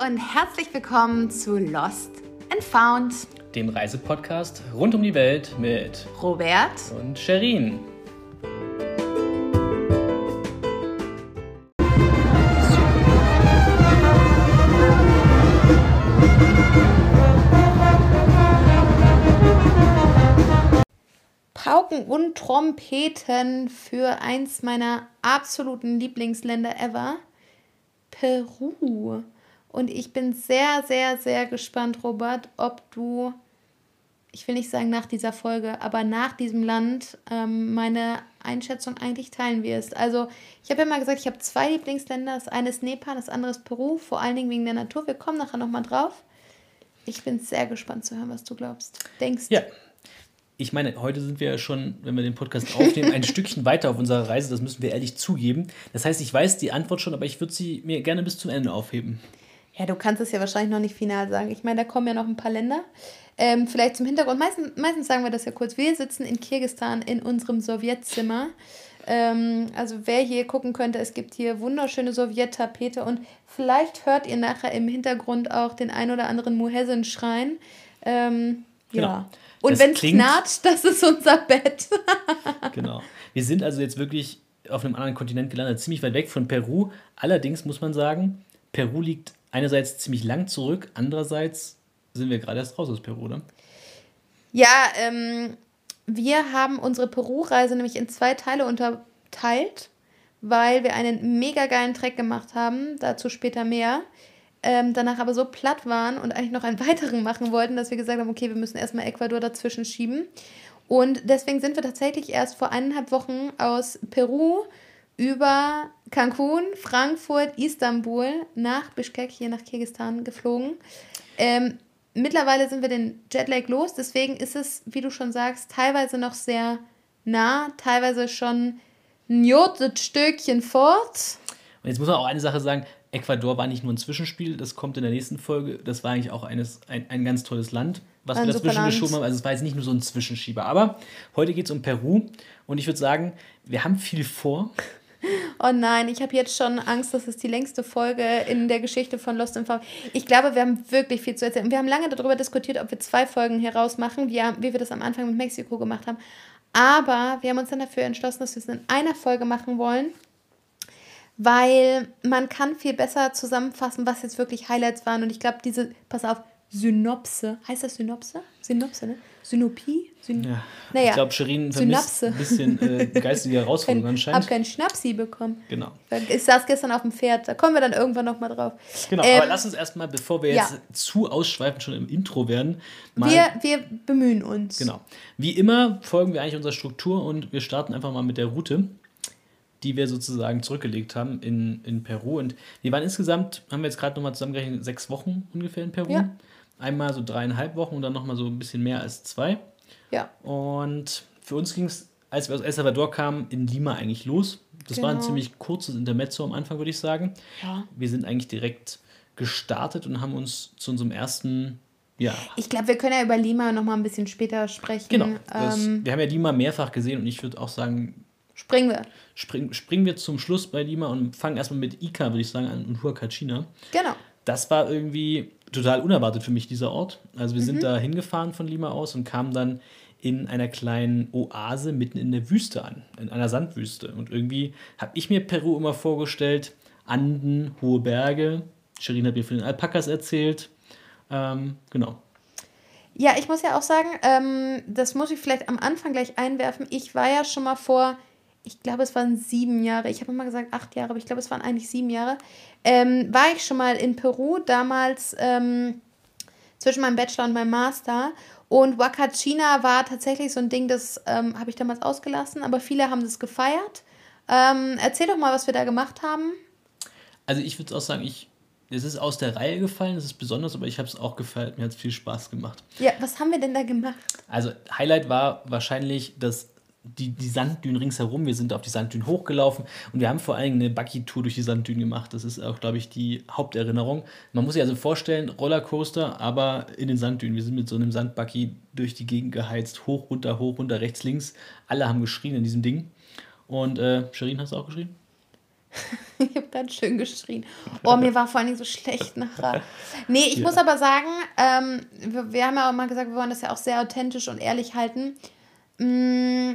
und herzlich willkommen zu Lost and Found, dem Reisepodcast rund um die Welt mit Robert und Sherin. Pauken und Trompeten für eins meiner absoluten Lieblingsländer ever, Peru. Und ich bin sehr, sehr, sehr gespannt, Robert, ob du, ich will nicht sagen nach dieser Folge, aber nach diesem Land ähm, meine Einschätzung eigentlich teilen wirst. Also ich habe ja mal gesagt, ich habe zwei Lieblingsländer. Das eine ist Nepal, das andere ist Peru, vor allen Dingen wegen der Natur. Wir kommen nachher nochmal drauf. Ich bin sehr gespannt zu hören, was du glaubst. Denkst Ja, ich meine, heute sind wir ja schon, wenn wir den Podcast aufnehmen, ein Stückchen weiter auf unserer Reise. Das müssen wir ehrlich zugeben. Das heißt, ich weiß die Antwort schon, aber ich würde sie mir gerne bis zum Ende aufheben. Ja, du kannst es ja wahrscheinlich noch nicht final sagen. Ich meine, da kommen ja noch ein paar Länder. Ähm, vielleicht zum Hintergrund. Meistens, meistens sagen wir das ja kurz. Wir sitzen in Kirgistan in unserem Sowjetzimmer. Ähm, also wer hier gucken könnte, es gibt hier wunderschöne Sowjettapete und vielleicht hört ihr nachher im Hintergrund auch den ein oder anderen Muhezzin schreien. Ähm, ja. Genau. Und wenn es knatscht, das ist unser Bett. genau. Wir sind also jetzt wirklich auf einem anderen Kontinent gelandet, ziemlich weit weg von Peru. Allerdings muss man sagen, Peru liegt einerseits ziemlich lang zurück, andererseits sind wir gerade erst raus aus Peru, oder? Ja, ähm, wir haben unsere Peru-Reise nämlich in zwei Teile unterteilt, weil wir einen mega geilen Track gemacht haben, dazu später mehr. Ähm, danach aber so platt waren und eigentlich noch einen weiteren machen wollten, dass wir gesagt haben, okay, wir müssen erstmal Ecuador dazwischen schieben. Und deswegen sind wir tatsächlich erst vor eineinhalb Wochen aus Peru über Cancun, Frankfurt, Istanbul nach Bishkek, hier nach Kirgistan geflogen. Ähm, mittlerweile sind wir den Jetlag los, deswegen ist es, wie du schon sagst, teilweise noch sehr nah, teilweise schon ein Jotet-Stückchen fort. Und jetzt muss man auch eine Sache sagen, Ecuador war nicht nur ein Zwischenspiel, das kommt in der nächsten Folge. Das war eigentlich auch eines, ein, ein ganz tolles Land, was wir dazwischen geschoben haben. Also es war jetzt nicht nur so ein Zwischenschieber. Aber heute geht es um Peru und ich würde sagen, wir haben viel vor. Oh nein, ich habe jetzt schon Angst, das ist die längste Folge in der Geschichte von Lost in Found. Ich glaube, wir haben wirklich viel zu erzählen. Wir haben lange darüber diskutiert, ob wir zwei Folgen herausmachen, wie, wie wir das am Anfang mit Mexiko gemacht haben. Aber wir haben uns dann dafür entschlossen, dass wir es in einer Folge machen wollen, weil man kann viel besser zusammenfassen, was jetzt wirklich Highlights waren. Und ich glaube, diese, pass auf, Synopse, heißt das Synopse? Synopse, ne? Synopie? Syn ja. Naja. Ich glaube, Sherin vermisst ein bisschen äh, geistige Herausforderungen anscheinend. Ich habe keinen Schnapsi bekommen. Genau. Ich saß gestern auf dem Pferd, da kommen wir dann irgendwann nochmal drauf. Genau, ähm, aber lass uns erstmal, bevor wir jetzt ja. zu ausschweifend schon im Intro werden, mal... Wir, wir bemühen uns. Genau. Wie immer folgen wir eigentlich unserer Struktur und wir starten einfach mal mit der Route die wir sozusagen zurückgelegt haben in, in Peru. Und wir waren insgesamt, haben wir jetzt gerade nochmal zusammengerechnet, sechs Wochen ungefähr in Peru. Ja. Einmal so dreieinhalb Wochen und dann nochmal so ein bisschen mehr als zwei. Ja. Und für uns ging es, als wir aus El Salvador kamen, in Lima eigentlich los. Das genau. war ein genau. ziemlich kurzes Intermezzo am Anfang, würde ich sagen. Ja. Wir sind eigentlich direkt gestartet und haben uns zu unserem ersten ja. Ich glaube, wir können ja über Lima noch mal ein bisschen später sprechen. Genau. Das, ähm, wir haben ja Lima mehrfach gesehen und ich würde auch sagen. Springen wir. Spring, springen wir zum Schluss bei Lima und fangen erstmal mit Ica, würde ich sagen, an und Huacachina. Genau. Das war irgendwie total unerwartet für mich, dieser Ort. Also wir mhm. sind da hingefahren von Lima aus und kamen dann in einer kleinen Oase mitten in der Wüste an, in einer Sandwüste. Und irgendwie habe ich mir Peru immer vorgestellt, Anden, hohe Berge. Sherin hat mir von den Alpakas erzählt. Ähm, genau. Ja, ich muss ja auch sagen, ähm, das muss ich vielleicht am Anfang gleich einwerfen. Ich war ja schon mal vor ich glaube, es waren sieben Jahre. Ich habe immer gesagt acht Jahre, aber ich glaube, es waren eigentlich sieben Jahre. Ähm, war ich schon mal in Peru, damals ähm, zwischen meinem Bachelor und meinem Master. Und Wakachina war tatsächlich so ein Ding, das ähm, habe ich damals ausgelassen, aber viele haben das gefeiert. Ähm, erzähl doch mal, was wir da gemacht haben. Also ich würde auch sagen, ich, es ist aus der Reihe gefallen, es ist besonders, aber ich habe es auch gefeiert, mir hat es viel Spaß gemacht. Ja, was haben wir denn da gemacht? Also Highlight war wahrscheinlich das die, die Sanddünen ringsherum. Wir sind auf die Sanddünen hochgelaufen und wir haben vor allem eine Buggy-Tour durch die Sanddünen gemacht. Das ist auch, glaube ich, die Haupterinnerung. Man muss sich also vorstellen, Rollercoaster, aber in den Sanddünen. Wir sind mit so einem Sandbuggy durch die Gegend geheizt, hoch, runter, hoch, runter, rechts, links. Alle haben geschrien in diesem Ding. Und äh, Sherin, hast du auch geschrien? ich habe ganz schön geschrien. Oh, mir war vor allen Dingen so schlecht nachher. Nee, ich ja. muss aber sagen, ähm, wir, wir, haben ja auch mal gesagt, wir wollen das ja auch sehr authentisch und ehrlich halten. Mm,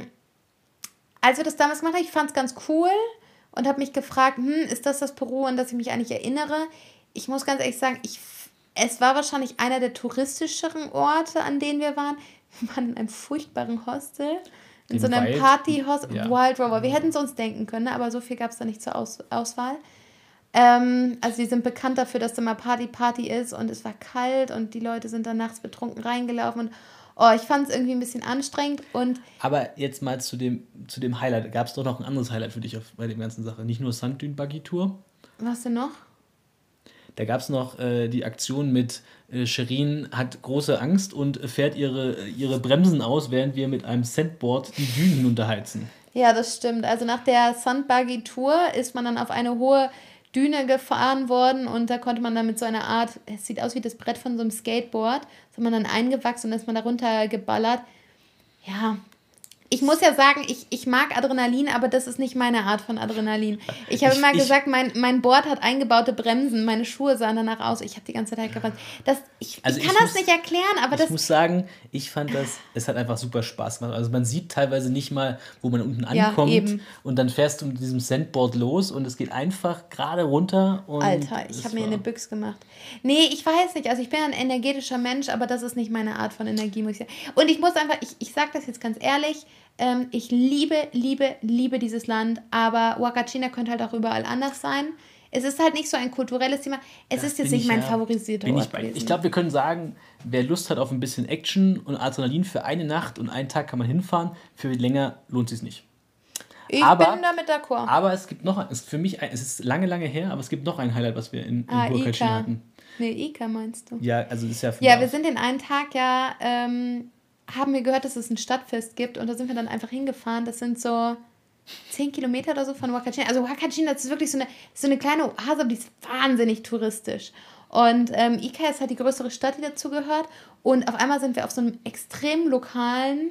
als wir das damals gemacht haben, ich fand es ganz cool und habe mich gefragt, hm, ist das das Peru, an das ich mich eigentlich erinnere? Ich muss ganz ehrlich sagen, ich, es war wahrscheinlich einer der touristischeren Orte, an denen wir waren. Wir waren in einem furchtbaren Hostel. In, so einem Party-Hostel. Ja. Wild Rover. Wir hätten es uns denken können, aber so viel gab es da nicht zur Aus Auswahl. Ähm, also die sind bekannt dafür, dass da mal Party-Party ist und es war kalt und die Leute sind dann nachts betrunken reingelaufen und oh, ich fand es irgendwie ein bisschen anstrengend und. Aber jetzt mal zu dem, zu dem Highlight. Gab es doch noch ein anderes Highlight für dich auf, bei der ganzen Sache. Nicht nur Sanddün Buggy Tour. Was denn noch? Da gab es noch äh, die Aktion mit äh, Sherin hat große Angst und fährt ihre, ihre Bremsen aus, während wir mit einem Sandboard die Dünen hinunterheizen. Ja, das stimmt. Also nach der Sandbuggy Tour ist man dann auf eine hohe Düne gefahren worden und da konnte man dann mit so einer Art, es sieht aus wie das Brett von so einem Skateboard, so man dann eingewachsen und ist man darunter geballert. Ja, ich muss ja sagen, ich, ich mag Adrenalin, aber das ist nicht meine Art von Adrenalin. Ich habe immer gesagt, mein, mein Board hat eingebaute Bremsen, meine Schuhe sahen danach aus. Ich habe die ganze Zeit gerannt. Das, ich, also ich kann ich das muss, nicht erklären, aber ich das. Ich muss sagen, ich fand das, es hat einfach super Spaß gemacht. Also man sieht teilweise nicht mal, wo man unten ankommt. Ja, und dann fährst du mit diesem Sandboard los und es geht einfach gerade runter. Alter, ich habe mir eine Büchs gemacht. Nee, ich weiß nicht. Also ich bin ein energetischer Mensch, aber das ist nicht meine Art von Energie, muss ich sagen. Und ich muss einfach, ich, ich sage das jetzt ganz ehrlich, ähm, ich liebe, liebe, liebe dieses Land, aber Wakachina könnte halt auch überall anders sein. Es ist halt nicht so ein kulturelles Thema. Es das ist jetzt nicht mein ja, favorisierter Ort. Ich, ich glaube, wir können sagen, wer Lust hat auf ein bisschen Action und Adrenalin für eine Nacht und einen Tag kann man hinfahren, für länger lohnt es sich nicht. Ich aber, bin damit d'accord. Aber es gibt noch, es für mich, es ist lange, lange her, aber es gibt noch ein Highlight, was wir in, in ah, hatten. Nee, Ika meinst du? Ja, also das ist ja. Ja, wir sind den einen Tag ja ähm, haben wir gehört, dass es ein Stadtfest gibt und da sind wir dann einfach hingefahren. Das sind so zehn Kilometer oder so von Wakachina. Also Wakachina, das ist wirklich so eine, so eine kleine Oase, aber die ist wahnsinnig touristisch. Und ähm, Ika ist halt die größere Stadt, die dazu gehört. Und auf einmal sind wir auf so einem extrem lokalen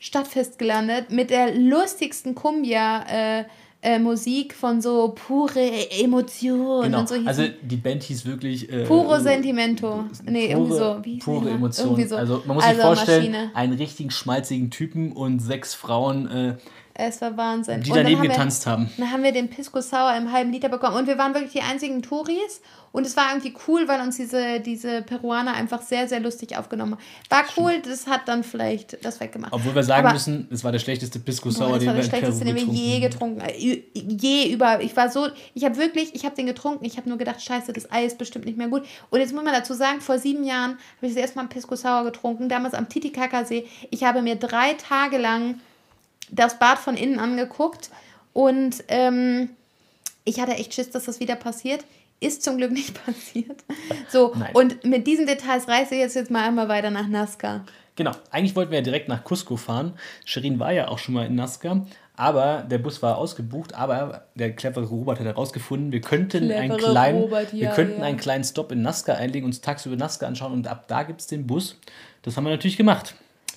Stadtfest gelandet mit der lustigsten Kumbia. Äh, äh, Musik von so pure Emotion genau. und so. Also die Band hieß wirklich äh, Puro Sentimento. Nee, pure, irgendwie so. Pure Emotion. So. Also man muss also sich vorstellen, Maschine. einen richtigen schmalzigen Typen und sechs Frauen. Äh, es war Wahnsinn. Die daneben haben getanzt wir, haben. Dann haben wir den Pisco Sour im halben Liter bekommen. Und wir waren wirklich die einzigen Touris. Und es war irgendwie cool, weil uns diese, diese Peruaner einfach sehr, sehr lustig aufgenommen haben. War cool, das hat dann vielleicht das weggemacht. Obwohl wir sagen Aber, müssen, es war der schlechteste Pisco Sour, den wir in Peru den wir je getrunken äh, Je über. Ich war so, ich habe wirklich, ich habe den getrunken. Ich habe nur gedacht, scheiße, das Ei ist bestimmt nicht mehr gut. Und jetzt muss man dazu sagen, vor sieben Jahren habe ich das erste Mal Pisco Sour getrunken. Damals am Titicacasee. Ich habe mir drei Tage lang das Bad von innen angeguckt und ähm, ich hatte echt Schiss, dass das wieder passiert. Ist zum Glück nicht passiert. So, Nein. und mit diesen Details reise ich jetzt, jetzt mal einmal weiter nach Nazca. Genau, eigentlich wollten wir ja direkt nach Cusco fahren. Shirin war ja auch schon mal in Nazca, aber der Bus war ausgebucht. Aber der clevere Robert hat herausgefunden, wir könnten, einen kleinen, Robert, ja, wir könnten ja. einen kleinen Stop in Nazca einlegen, uns tagsüber Nazca anschauen und ab da gibt es den Bus. Das haben wir natürlich gemacht.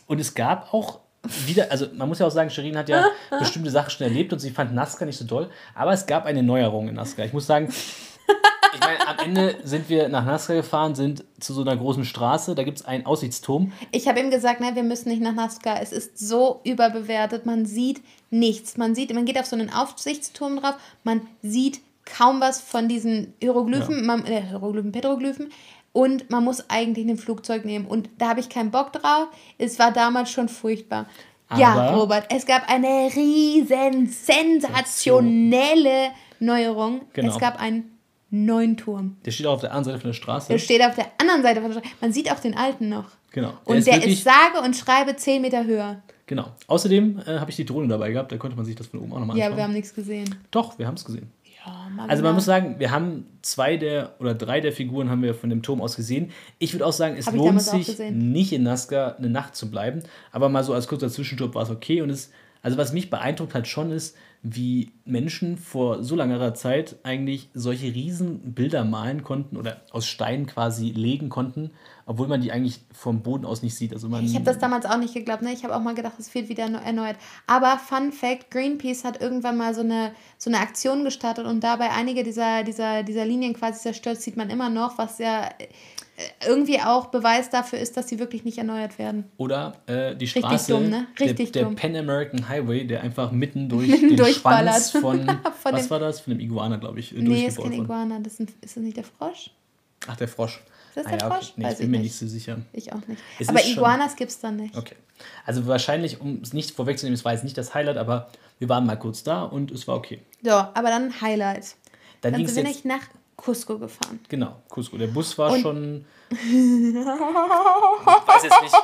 Und es gab auch wieder, also man muss ja auch sagen, Shirin hat ja bestimmte Sachen schon erlebt und sie fand Nazca nicht so toll, aber es gab eine Neuerung in Nazca. Ich muss sagen, ich meine, am Ende sind wir nach Nazca gefahren, sind zu so einer großen Straße, da gibt es einen Aussichtsturm. Ich habe ihm gesagt, nein, wir müssen nicht nach Nazca. Es ist so überbewertet, man sieht nichts. Man sieht, man geht auf so einen Aussichtsturm drauf, man sieht kaum was von diesen Hieroglyphen, ja. man, äh, Hieroglyphen, Petroglyphen und man muss eigentlich ein Flugzeug nehmen. Und da habe ich keinen Bock drauf. Es war damals schon furchtbar. Aber ja, Robert, es gab eine riesen sensationelle Neuerung. Genau. Es gab einen neuen Turm. Der steht auch auf der anderen Seite von der Straße. Der steht auf der anderen Seite von der Straße. Man sieht auch den alten noch. Genau. Der und ist der ist sage und schreibe 10 Meter höher. Genau. Außerdem äh, habe ich die Drohne dabei gehabt, da konnte man sich das von oben auch nochmal anschauen. Ja, wir haben nichts gesehen. Doch, wir haben es gesehen also man muss sagen, wir haben zwei der oder drei der Figuren haben wir von dem Turm aus gesehen. Ich würde auch sagen, es Hab lohnt sich nicht in Nazca eine Nacht zu bleiben, aber mal so als kurzer Zwischenstopp war es okay. Und es Also was mich beeindruckt hat schon ist, wie Menschen vor so langer Zeit eigentlich solche riesen Bilder malen konnten oder aus Stein quasi legen konnten, obwohl man die eigentlich vom Boden aus nicht sieht. Also man Ich habe das damals auch nicht geglaubt. Ne? Ich habe auch mal gedacht, es wird wieder erneuert. Aber Fun Fact: Greenpeace hat irgendwann mal so eine, so eine Aktion gestartet und dabei einige dieser, dieser, dieser Linien quasi zerstört, sieht man immer noch, was ja irgendwie auch Beweis dafür ist, dass sie wirklich nicht erneuert werden. Oder äh, die Straße, Richtig dumm, ne? Richtig der, der Pan American Highway, der einfach mitten durch den Schwanz von, von was war das? Von dem Iguana, glaube ich. Nee, ist kein Iguana. Das ist, ein, ist das nicht der Frosch? Ach, der Frosch. Ist das ah, der ja, Frosch? Okay. Nee, ich bin mir nicht so sicher. Ich auch nicht. Es aber Iguanas gibt es dann nicht. Okay. Also wahrscheinlich, um es nicht vorwegzunehmen, es war jetzt nicht das Highlight, aber wir waren mal kurz da und es war okay. So, aber dann Highlight. Dann, dann sind wir nicht nach Cusco gefahren. Genau, Cusco. Der Bus war und schon. ich weiß jetzt nicht.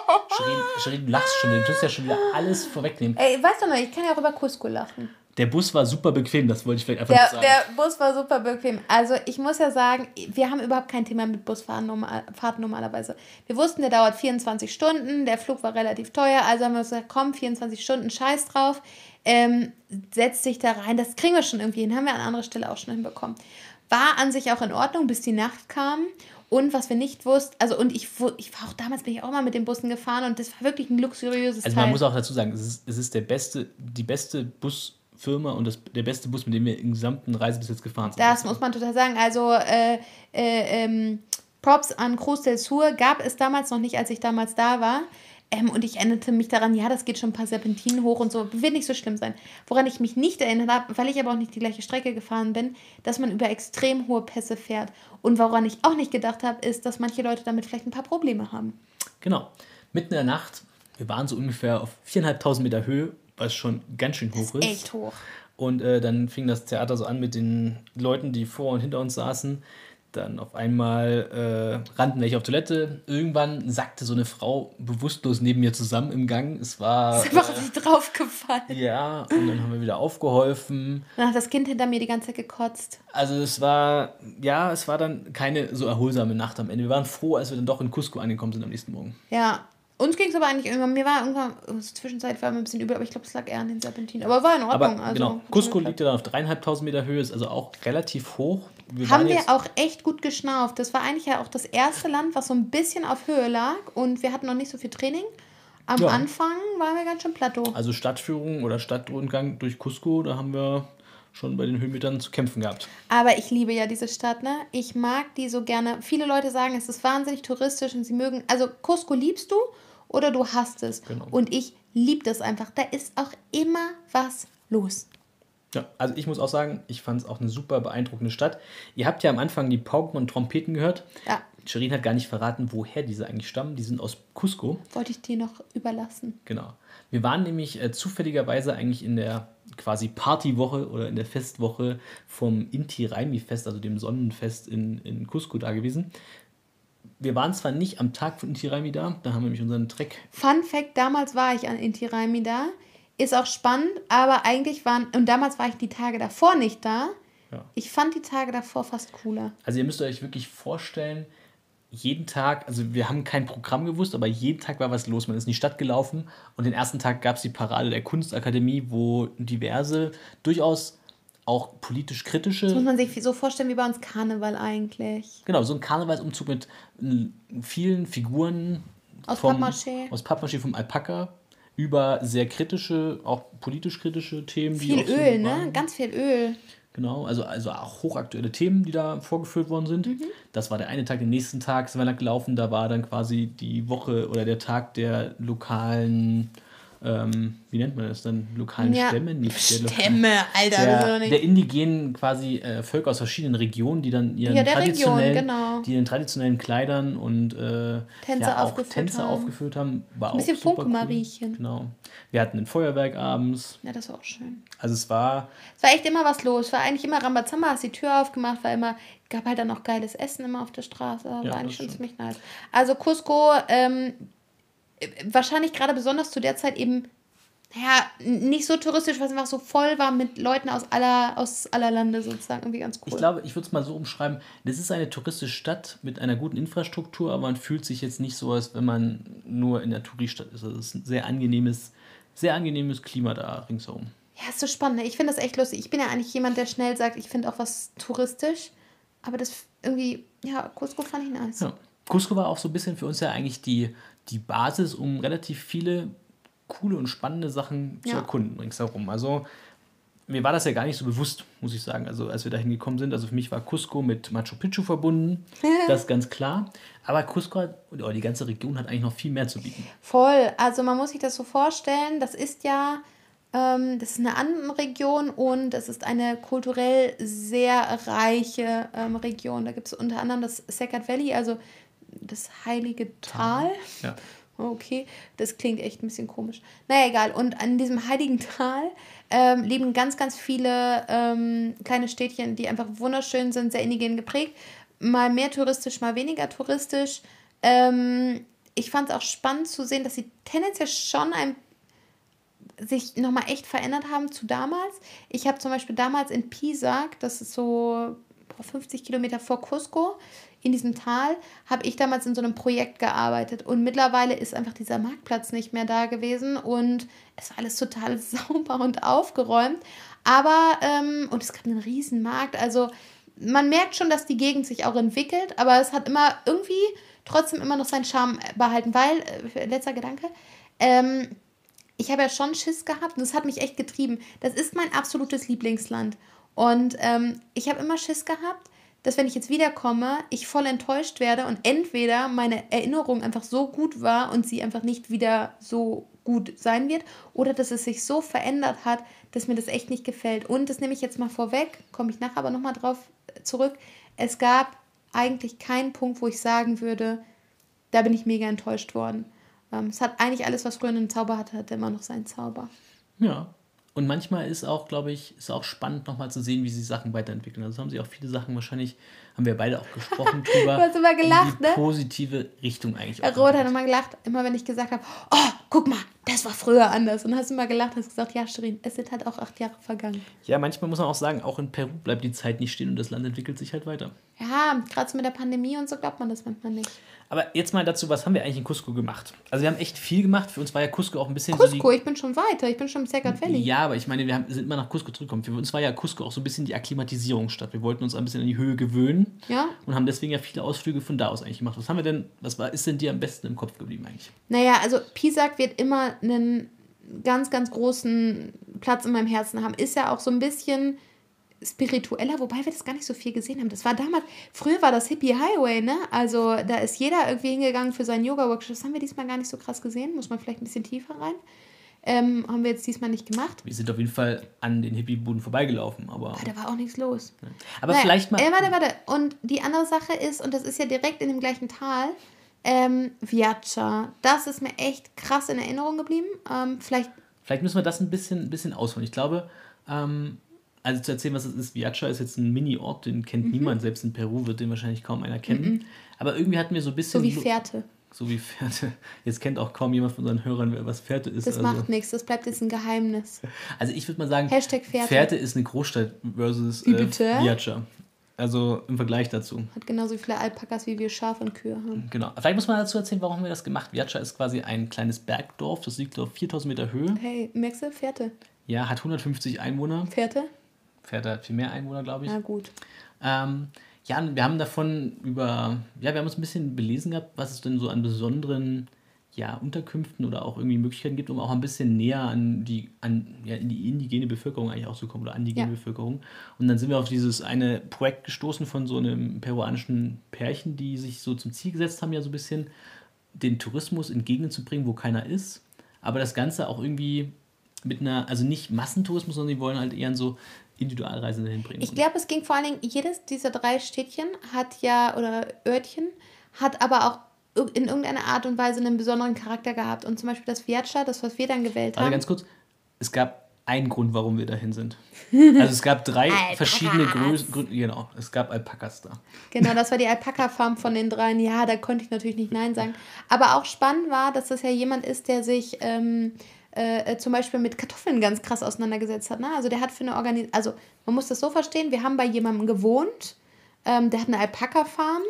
Shirin, du lachst schon. Du tust ja schon wieder alles vorwegnehmen. Ey, weißt du noch, ich kann ja auch über Cusco lachen. Der Bus war super bequem, das wollte ich vielleicht einfach der, sagen. Der Bus war super bequem. Also ich muss ja sagen, wir haben überhaupt kein Thema mit Busfahren normal, normalerweise. Wir wussten, der dauert 24 Stunden, der Flug war relativ teuer, also haben wir gesagt, komm, 24 Stunden, scheiß drauf, ähm, setz dich da rein, das kriegen wir schon irgendwie hin, haben wir an anderer Stelle auch schon hinbekommen. War an sich auch in Ordnung, bis die Nacht kam. Und was wir nicht wussten, also und ich, ich war auch damals bin ich auch mal mit den Bussen gefahren und das war wirklich ein luxuriöses Also man Teil. muss auch dazu sagen, es ist, es ist der beste, die beste Busfirma und das, der beste Bus, mit dem wir im gesamten Reise bis jetzt gefahren sind. Das muss man total sagen. Also äh, äh, ähm, Props an Cruz del Sur gab es damals noch nicht, als ich damals da war. Ähm, und ich erinnerte mich daran, ja, das geht schon ein paar Serpentinen hoch und so, wird nicht so schlimm sein. Woran ich mich nicht erinnert habe, weil ich aber auch nicht die gleiche Strecke gefahren bin, dass man über extrem hohe Pässe fährt. Und woran ich auch nicht gedacht habe, ist, dass manche Leute damit vielleicht ein paar Probleme haben. Genau. Mitten in der Nacht, wir waren so ungefähr auf 4.500 Meter Höhe, was schon ganz schön hoch ist. Echt hoch. Und äh, dann fing das Theater so an mit den Leuten, die vor und hinter uns saßen. Dann auf einmal äh, rannten welche auf Toilette. Irgendwann sackte so eine Frau bewusstlos neben mir zusammen im Gang. Es war. Ist einfach äh, nicht draufgefallen. Ja, und dann haben wir wieder aufgeholfen. Dann hat das Kind hinter mir die ganze Zeit gekotzt. Also es war, ja, es war dann keine so erholsame Nacht am Ende. Wir waren froh, als wir dann doch in Cusco angekommen sind am nächsten Morgen. Ja, uns ging es aber eigentlich irgendwann, mir war irgendwann, zwischenzeit war mir ein bisschen übel, aber ich glaube, es lag eher an den Serpentinen. Aber war in Ordnung. Aber, also, genau, Cusco liegt ja dann auf dreieinhalbtausend Meter Höhe, ist also auch relativ hoch. Wir haben wir auch echt gut geschnauft. Das war eigentlich ja auch das erste Land, was so ein bisschen auf Höhe lag und wir hatten noch nicht so viel Training. Am ja. Anfang waren wir ganz schön plateau. Also Stadtführung oder Stadtrundgang durch Cusco, da haben wir schon bei den Höhenmetern zu kämpfen gehabt. Aber ich liebe ja diese Stadt, ne? Ich mag die so gerne. Viele Leute sagen, es ist wahnsinnig touristisch und sie mögen. Also Cusco liebst du oder du hast es. Genau. Und ich liebe das einfach. Da ist auch immer was los. Ja, also ich muss auch sagen, ich fand es auch eine super beeindruckende Stadt. Ihr habt ja am Anfang die Pauken und Trompeten gehört. Ja. Shirin hat gar nicht verraten, woher diese eigentlich stammen. Die sind aus Cusco. Wollte ich dir noch überlassen. Genau. Wir waren nämlich äh, zufälligerweise eigentlich in der quasi Partywoche oder in der Festwoche vom Inti Raimi Fest, also dem Sonnenfest in, in Cusco da gewesen wir waren zwar nicht am Tag von Inti Raimi da, da haben wir nämlich unseren Treck. Fun Fact: damals war ich an Inti Raimi da. Ist auch spannend, aber eigentlich waren, und damals war ich die Tage davor nicht da. Ja. Ich fand die Tage davor fast cooler. Also, ihr müsst euch wirklich vorstellen, jeden Tag, also wir haben kein Programm gewusst, aber jeden Tag war was los. Man ist in die Stadt gelaufen und den ersten Tag gab es die Parade der Kunstakademie, wo diverse durchaus auch politisch kritische. Das muss man sich so vorstellen wie bei uns Karneval eigentlich. Genau, so ein Karnevalsumzug mit vielen Figuren. Aus vom, Pappmaché. Aus Pappmaché vom Alpaka über sehr kritische, auch politisch kritische Themen. Viel Öl, ne? Ganz viel Öl. Genau, also, also auch hochaktuelle Themen, die da vorgeführt worden sind. Mhm. Das war der eine Tag. Den nächsten Tag sind wir lang gelaufen. Da war dann quasi die Woche oder der Tag der lokalen ähm, wie nennt man das dann, lokalen ja. Stämme? Nicht Stämme, Alter. Der, der indigenen quasi äh, Völker aus verschiedenen Regionen, die dann ihren ja, traditionellen, Region, genau. die in traditionellen Kleidern und äh, Tänze, ja, aufgeführt, Tänze haben. aufgeführt haben. War Ein bisschen Funke-Mariechen. Cool. Genau. Wir hatten ein Feuerwerk abends. Ja, das war auch schön. Also es war... Es war echt immer was los. Es war eigentlich immer Rambazamba, hast die Tür aufgemacht, war immer gab halt dann auch geiles Essen immer auf der Straße. War ja, eigentlich schon ziemlich nice. Also Cusco, ähm, wahrscheinlich gerade besonders zu der Zeit eben ja, nicht so touristisch, weil es einfach so voll war mit Leuten aus aller, aus aller Lande sozusagen. Irgendwie ganz cool. Ich glaube, ich würde es mal so umschreiben, das ist eine touristische Stadt mit einer guten Infrastruktur, aber man fühlt sich jetzt nicht so, als wenn man nur in der Touristadt ist. Also es ist ein sehr angenehmes sehr angenehmes Klima da ringsherum. Ja, ist so spannend. ne? Ich finde das echt lustig. Ich bin ja eigentlich jemand, der schnell sagt, ich finde auch was touristisch. Aber das irgendwie, ja, Cusco fand ich nice. Ja. Cusco war auch so ein bisschen für uns ja eigentlich die, die Basis, um relativ viele coole und spannende Sachen zu Ja. erkunden ringsherum. Also mir war das ja gar nicht so bewusst, muss ich sagen. Also als wir da hingekommen sind, also für mich war Cusco mit Machu Picchu verbunden, das ist ganz klar. Aber Cusco hat, oder die ganze Region hat eigentlich noch viel mehr zu bieten. Voll. Also man muss sich das so vorstellen, das ist ja, ähm, das ist eine Andenregion und es ist eine kulturell sehr reiche ähm, Region. Da gibt es unter anderem das Second Valley, also das heilige Tal. Ja. Okay, das klingt echt ein bisschen komisch. Naja, egal. Und an diesem heiligen Tal ähm, leben ganz, ganz viele ähm, kleine Städtchen, die einfach wunderschön sind, sehr indigen geprägt. Mal mehr touristisch, mal weniger touristisch. Ähm, ich fand es auch spannend zu sehen, dass sie tendenziell schon ein sich nochmal echt verändert haben zu damals. Ich habe zum Beispiel damals in Pisac, das ist so boah, 50 Kilometer vor Cusco, in diesem Tal, habe ich damals in so einem Projekt gearbeitet. Und mittlerweile ist einfach dieser Marktplatz nicht mehr da gewesen und es war alles total sauber und aufgeräumt. Aber, ähm, und es gab einen riesen Markt, also man merkt schon, dass die Gegend sich auch entwickelt, aber es hat immer irgendwie trotzdem immer noch seinen Charme behalten, weil, äh, letzter Gedanke, ähm, ich habe ja schon Schiss gehabt und das hat mich echt getrieben. Das ist mein absolutes Lieblingsland. Und ähm, ich habe immer Schiss gehabt, dass wenn ich jetzt wiederkomme, ich voll enttäuscht werde und entweder meine Erinnerung einfach so gut war und sie einfach nicht wieder so gut sein wird oder dass es sich so verändert hat, dass mir das echt nicht gefällt. Und das nehme ich jetzt mal vorweg, komme ich nachher aber nochmal drauf zurück. Es gab eigentlich keinen Punkt, wo ich sagen würde, da bin ich mega enttäuscht worden. Ähm, es hat eigentlich alles, was früher einen Zauber hatte, hatte immer noch seinen Zauber. Ja. Und manchmal ist auch, glaube ich, ist auch spannend nochmal zu sehen, wie sie Sachen weiterentwickeln. Also haben sie auch viele Sachen wahrscheinlich, haben wir beide auch gesprochen drüber. Du hast immer gelacht, in die ne? positive Richtung eigentlich. Herr Roth hat immer gelacht, immer wenn ich gesagt habe, oh, guck mal, das war früher anders. Und hast immer gelacht, hast gesagt, ja, Shirin, es sind halt auch acht Jahre vergangen. Ja, manchmal muss man auch sagen, auch in Peru bleibt die Zeit nicht stehen und das Land entwickelt sich halt weiter. Ja, gerade so mit der Pandemie und so glaubt man das manchmal nicht. Aber jetzt mal dazu, was haben wir eigentlich in Cusco gemacht? Also wir haben echt viel gemacht. Für uns war ja Cusco auch ein bisschen Cusco, so ich bin schon weiter, ich bin schon im die... Valley. Ja, aber ich meine, wir haben, sind immer nach Cusco zurückgekommen. Für uns war ja Cusco auch so ein bisschen die Akklimatisierungsstadt. Wir wollten uns ein bisschen an die Höhe gewöhnen Ja? und haben deswegen ja viele Ausflüge von da aus eigentlich gemacht. Was haben wir denn, was war, ist denn dir am besten im Kopf geblieben eigentlich? Naja, also Pisac wird immer einen ganz, ganz großen Platz in meinem Herzen haben. Ist ja auch so ein bisschen spiritueller, wobei wir das gar nicht so viel gesehen haben. Das war damals, früher war das Hippie Highway, ne? Also da ist jeder irgendwie hingegangen für seinen Yoga-Workshop. Das haben wir diesmal gar nicht so krass gesehen. Muss man vielleicht ein bisschen tiefer rein. Ähm, haben wir jetzt diesmal nicht gemacht. Wir sind auf jeden Fall an den Hippie-Buden vorbeigelaufen, aber, Aber da war auch nichts los. aber Naja, vielleicht mal. Äh, warte, warte. Und die andere Sache ist, und das ist ja direkt in dem gleichen Tal, ähm, Viacha. Das ist mir echt krass in Erinnerung geblieben. Ähm, vielleicht, Vielleicht müssen wir das ein bisschen, ein bisschen ausholen. Ich glaube, ähm, also zu erzählen, was es ist, Viacha ist jetzt ein Mini-Ort, den Mhm. kennt niemand, selbst in Peru wird den wahrscheinlich kaum einer kennen. Aber irgendwie hatten wir so ein bisschen. so wie Fährte. So wie Fährte. Jetzt kennt auch kaum jemand von unseren Hörern, wer- was Fährte ist. Das also, macht nichts, das bleibt jetzt ein Geheimnis. also ich würde mal sagen, Hashtag Fährte. ist eine Großstadt versus äh. Also im Vergleich dazu. Hat genauso viele Alpakas, wie wir Schafe und Kühe haben. Genau. Vielleicht muss man dazu erzählen, warum haben wir das gemacht. Viacha ist quasi ein kleines Bergdorf, das liegt auf 4000 Meter Höhe. Hey, merkst du? Fährte. Ja, hat 150 Einwohner. Fährte? Fährte hat viel mehr Einwohner, glaube ich. Na gut. Ähm, ja, wir haben davon über, ja, wir haben uns ein bisschen belesen gehabt, was es denn so an besonderen ja, Unterkünften oder auch irgendwie Möglichkeiten gibt, um auch ein bisschen näher an die, an, ja, in die indigene Bevölkerung eigentlich auch zu kommen oder an die Ja. Bevölkerung. Und dann sind wir auf dieses eine Projekt gestoßen von so einem peruanischen Pärchen, die sich so zum Ziel gesetzt haben, ja so ein bisschen den Tourismus in Gegenden zu bringen, wo keiner ist. Aber das Ganze auch irgendwie mit einer, also nicht Massentourismus, sondern die wollen halt eher so Individualreisende hinbringen. Ich glaube, es ging vor allen Dingen, jedes dieser drei Städtchen hat ja, oder Örtchen, hat aber auch in irgendeiner Art und Weise einen besonderen Charakter gehabt. Und zum Beispiel das Viacha, das, was wir dann gewählt Also haben. ganz kurz, es gab einen Grund, warum wir dahin sind. Also es gab drei verschiedene Größen. Gründe. Genau, es gab Alpakas da. Genau, das war die Alpaka-Farm von den dreien. Ja, da konnte ich natürlich nicht Nein sagen. Aber auch spannend war, dass das ja jemand ist, der sich ähm, äh, äh, zum Beispiel mit Kartoffeln ganz krass auseinandergesetzt hat. Ne? Also der hat für eine Organisation, also man muss das so verstehen, wir haben bei jemandem gewohnt, ähm, der hat eine Alpaka-Farm.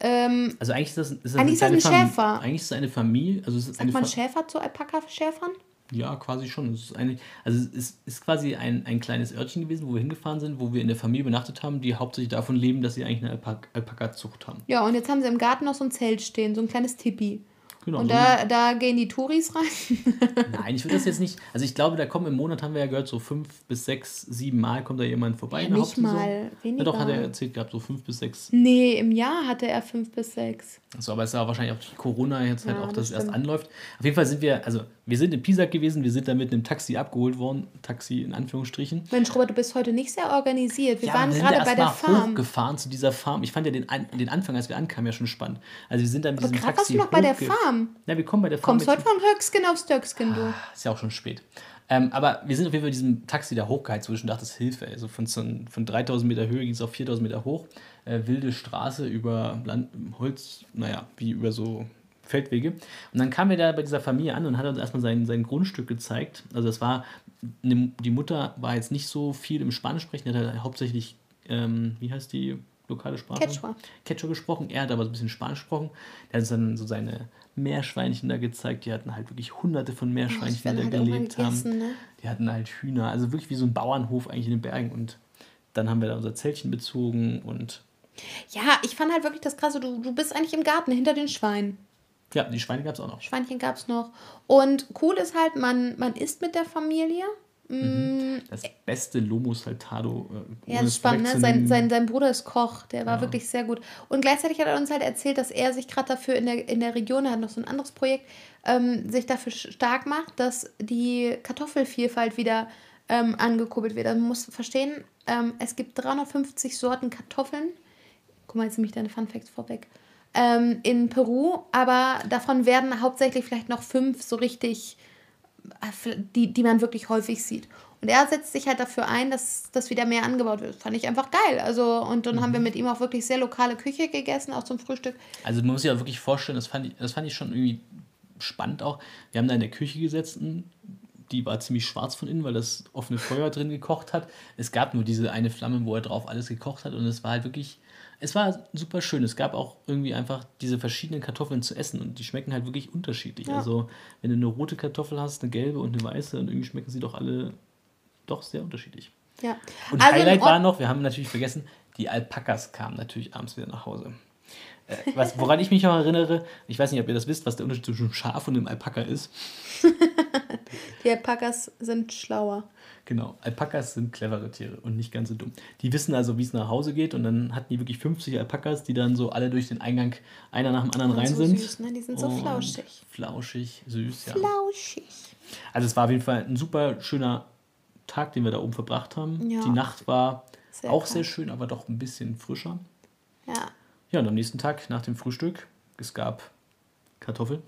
Ähm, Also eigentlich ist das, ist das Eigentlich ist das eine ein Fam- Schäfer. Eigentlich ist es eine Familie. Also es ist sagt man Fa- Schäfer zu Alpaka-Schäfern? Ja, quasi schon. Es ist eine, also es ist, ist quasi ein, ein kleines Örtchen gewesen, wo wir hingefahren sind, wo wir in der Familie übernachtet haben, die hauptsächlich davon leben, dass sie eigentlich eine Alpak Alpaka-Zucht haben. Ja, und jetzt haben sie im Garten noch so ein Zelt stehen, so ein kleines Tipi. Genau, und so da, da gehen die Touris rein? Nein, ich würde das jetzt nicht. Also ich glaube, da kommen im Monat, haben wir ja gehört, so fünf bis sechs, sieben Mal kommt da jemand vorbei. Ja, nicht mal, weniger. Ja, doch, hat er erzählt gehabt, so fünf bis sechs. Nee, im Jahr hatte er fünf bis sechs. Achso, aber es ist ja wahrscheinlich auch Corona jetzt halt ja, auch, dass das es erst anläuft. Auf jeden Fall sind wir, also wir sind in Pisak gewesen, wir sind da mit einem Taxi abgeholt worden, Taxi in Anführungsstrichen. Mensch, Robert, du bist heute nicht sehr organisiert. Wir ja, waren wir gerade bei der Farm. hochgefahren zu dieser Farm. Ich fand ja den, den Anfang, als wir ankamen, ja schon spannend. Also wir sind dann mit diesem Taxi warst du noch bei der Farm? Ja, wir kommen bei der Farm. Kommst heute von Höckskin auf Stöckskin, du. Ah, ist ja auch schon spät. Ähm, aber wir sind auf jeden Fall mit diesem Taxi da hochgeheizt, wo ich schon dachte, das ist Hilfe. Also von, von 3000 Meter Höhe ging es auf 4000 Meter hoch. Äh, wilde Straße über Land, Holz, naja, wie über so Feldwege. Und dann kamen wir da bei dieser Familie an und hat uns erstmal sein, sein Grundstück gezeigt. Also das war, eine, die Mutter war jetzt nicht so viel im Spanisch sprechen, hat halt hauptsächlich, ähm, wie heißt die lokale Sprache? Quechua. Quechua gesprochen. Er hat aber so ein bisschen Spanisch gesprochen. Der hat uns dann so seine Meerschweinchen da gezeigt. Die hatten halt wirklich hunderte von Meerschweinchen, oh, die da halt gelebt haben. Gegessen, ne? Die hatten halt Hühner. Also wirklich wie so ein Bauernhof eigentlich in den Bergen. Und dann haben wir da unser Zeltchen bezogen und. Ja, ich fand halt wirklich das krasse. Du, du bist eigentlich im Garten hinter den Schweinen. Ja, die Schweine gab es auch noch. Schweinchen gab es noch. Und cool ist halt, man, man isst mit der Familie. Mhm. Das beste Lomo Saltado. Äh, ja, das ist spannend. Ne? Sein, sein, sein Bruder ist Koch, der war ja. wirklich sehr gut. Und gleichzeitig hat er uns halt erzählt, dass er sich gerade dafür in der, in der Region, er hat noch so ein anderes Projekt, ähm, sich dafür stark macht, dass die Kartoffelvielfalt wieder ähm, angekurbelt wird. Also man muss verstehen, ähm, es gibt 350 Sorten Kartoffeln. Guck mal, jetzt nehme ich deine Fun Facts vorweg. Ähm, in Peru, aber davon werden hauptsächlich vielleicht noch fünf so richtig die, die man wirklich häufig sieht. Und er setzt sich halt dafür ein, dass das wieder mehr angebaut wird. Fand ich einfach geil. Also, und dann mhm. haben wir mit ihm auch wirklich sehr lokale Küche gegessen, auch zum Frühstück. Also man muss sich ja wirklich vorstellen, das fand ich, das fand ich schon irgendwie spannend auch. Wir haben da in der Küche gesessen, die war ziemlich schwarz von innen, weil das offene Feuer drin gekocht hat. Es gab nur diese eine Flamme, wo er drauf alles gekocht hat und es war halt wirklich es war super schön. Es gab auch irgendwie einfach diese verschiedenen Kartoffeln zu essen und die schmecken halt wirklich unterschiedlich. Ja. Also, wenn du eine rote Kartoffel hast, eine gelbe und eine weiße, und irgendwie schmecken sie doch alle doch sehr unterschiedlich. Ja. Und also Highlight war noch, wir haben natürlich vergessen, die Alpakas kamen natürlich abends wieder nach Hause. Äh, was, woran ich mich noch erinnere, ich weiß nicht, ob ihr das wisst, was der Unterschied zwischen einem Schaf und einem Alpaka ist. die Alpakas sind schlauer. Genau, Alpakas sind clevere Tiere und nicht ganz so dumm. Die wissen also, wie es nach Hause geht und dann hatten die wirklich 50 Alpakas, die dann so alle durch den Eingang einer nach dem anderen und rein so sind. Süß, ne? Die sind so und flauschig. Flauschig, süß, ja. Flauschig. Also es war auf jeden Fall ein super schöner Tag, den wir da oben verbracht haben. Ja. Die Nacht war sehr auch kalt. sehr schön, aber doch ein bisschen frischer. Ja. Ja, und am nächsten Tag nach dem Frühstück, es gab Kartoffeln.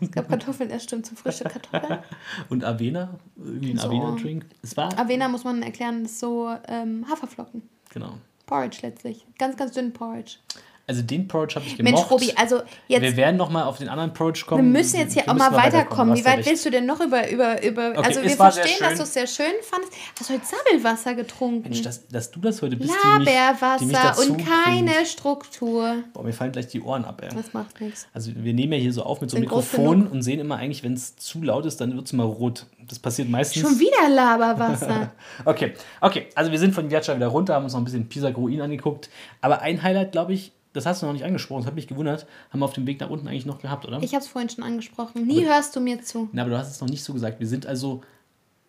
Es gab Kartoffeln, das stimmt, zum Frühstück Kartoffeln. Und Avena, irgendwie ein so. Avena-Drink. Es war Avena muss man erklären, ist so ähm, Haferflocken. Genau. Porridge letztlich. Ganz, ganz dünn Porridge. Also den Porridge habe ich gemocht. Mensch, Robi, also jetzt... Wir werden noch mal auf den anderen Porridge kommen. Wir müssen jetzt hier auch mal weiterkommen. Wie weit willst du denn noch über... über, über okay, also wir verstehen, dass du es sehr schön fandest. Hast du heute Sabbelwasser getrunken? Mensch, dass, dass du das heute bist, Laberwasser und keine bringt. Struktur. Boah, mir fallen gleich die Ohren ab, ey. Das macht nichts. Also wir nehmen ja hier so auf mit so einem Mikrofon und sehen immer eigentlich, wenn es zu laut ist, dann wird es immer rot. Das passiert meistens... Schon wieder Laberwasser. okay, okay. Also wir sind von Viacha wieder runter, haben uns noch ein bisschen Pisa-Ruin angeguckt. Aber ein Highlight, glaube ich, das hast du noch nicht angesprochen, das hat mich gewundert, haben wir auf dem Weg nach unten eigentlich noch gehabt, oder? Ich habe es vorhin schon angesprochen. Nie aber, hörst du mir zu. Na, aber du hast es noch nicht so gesagt. Wir sind also,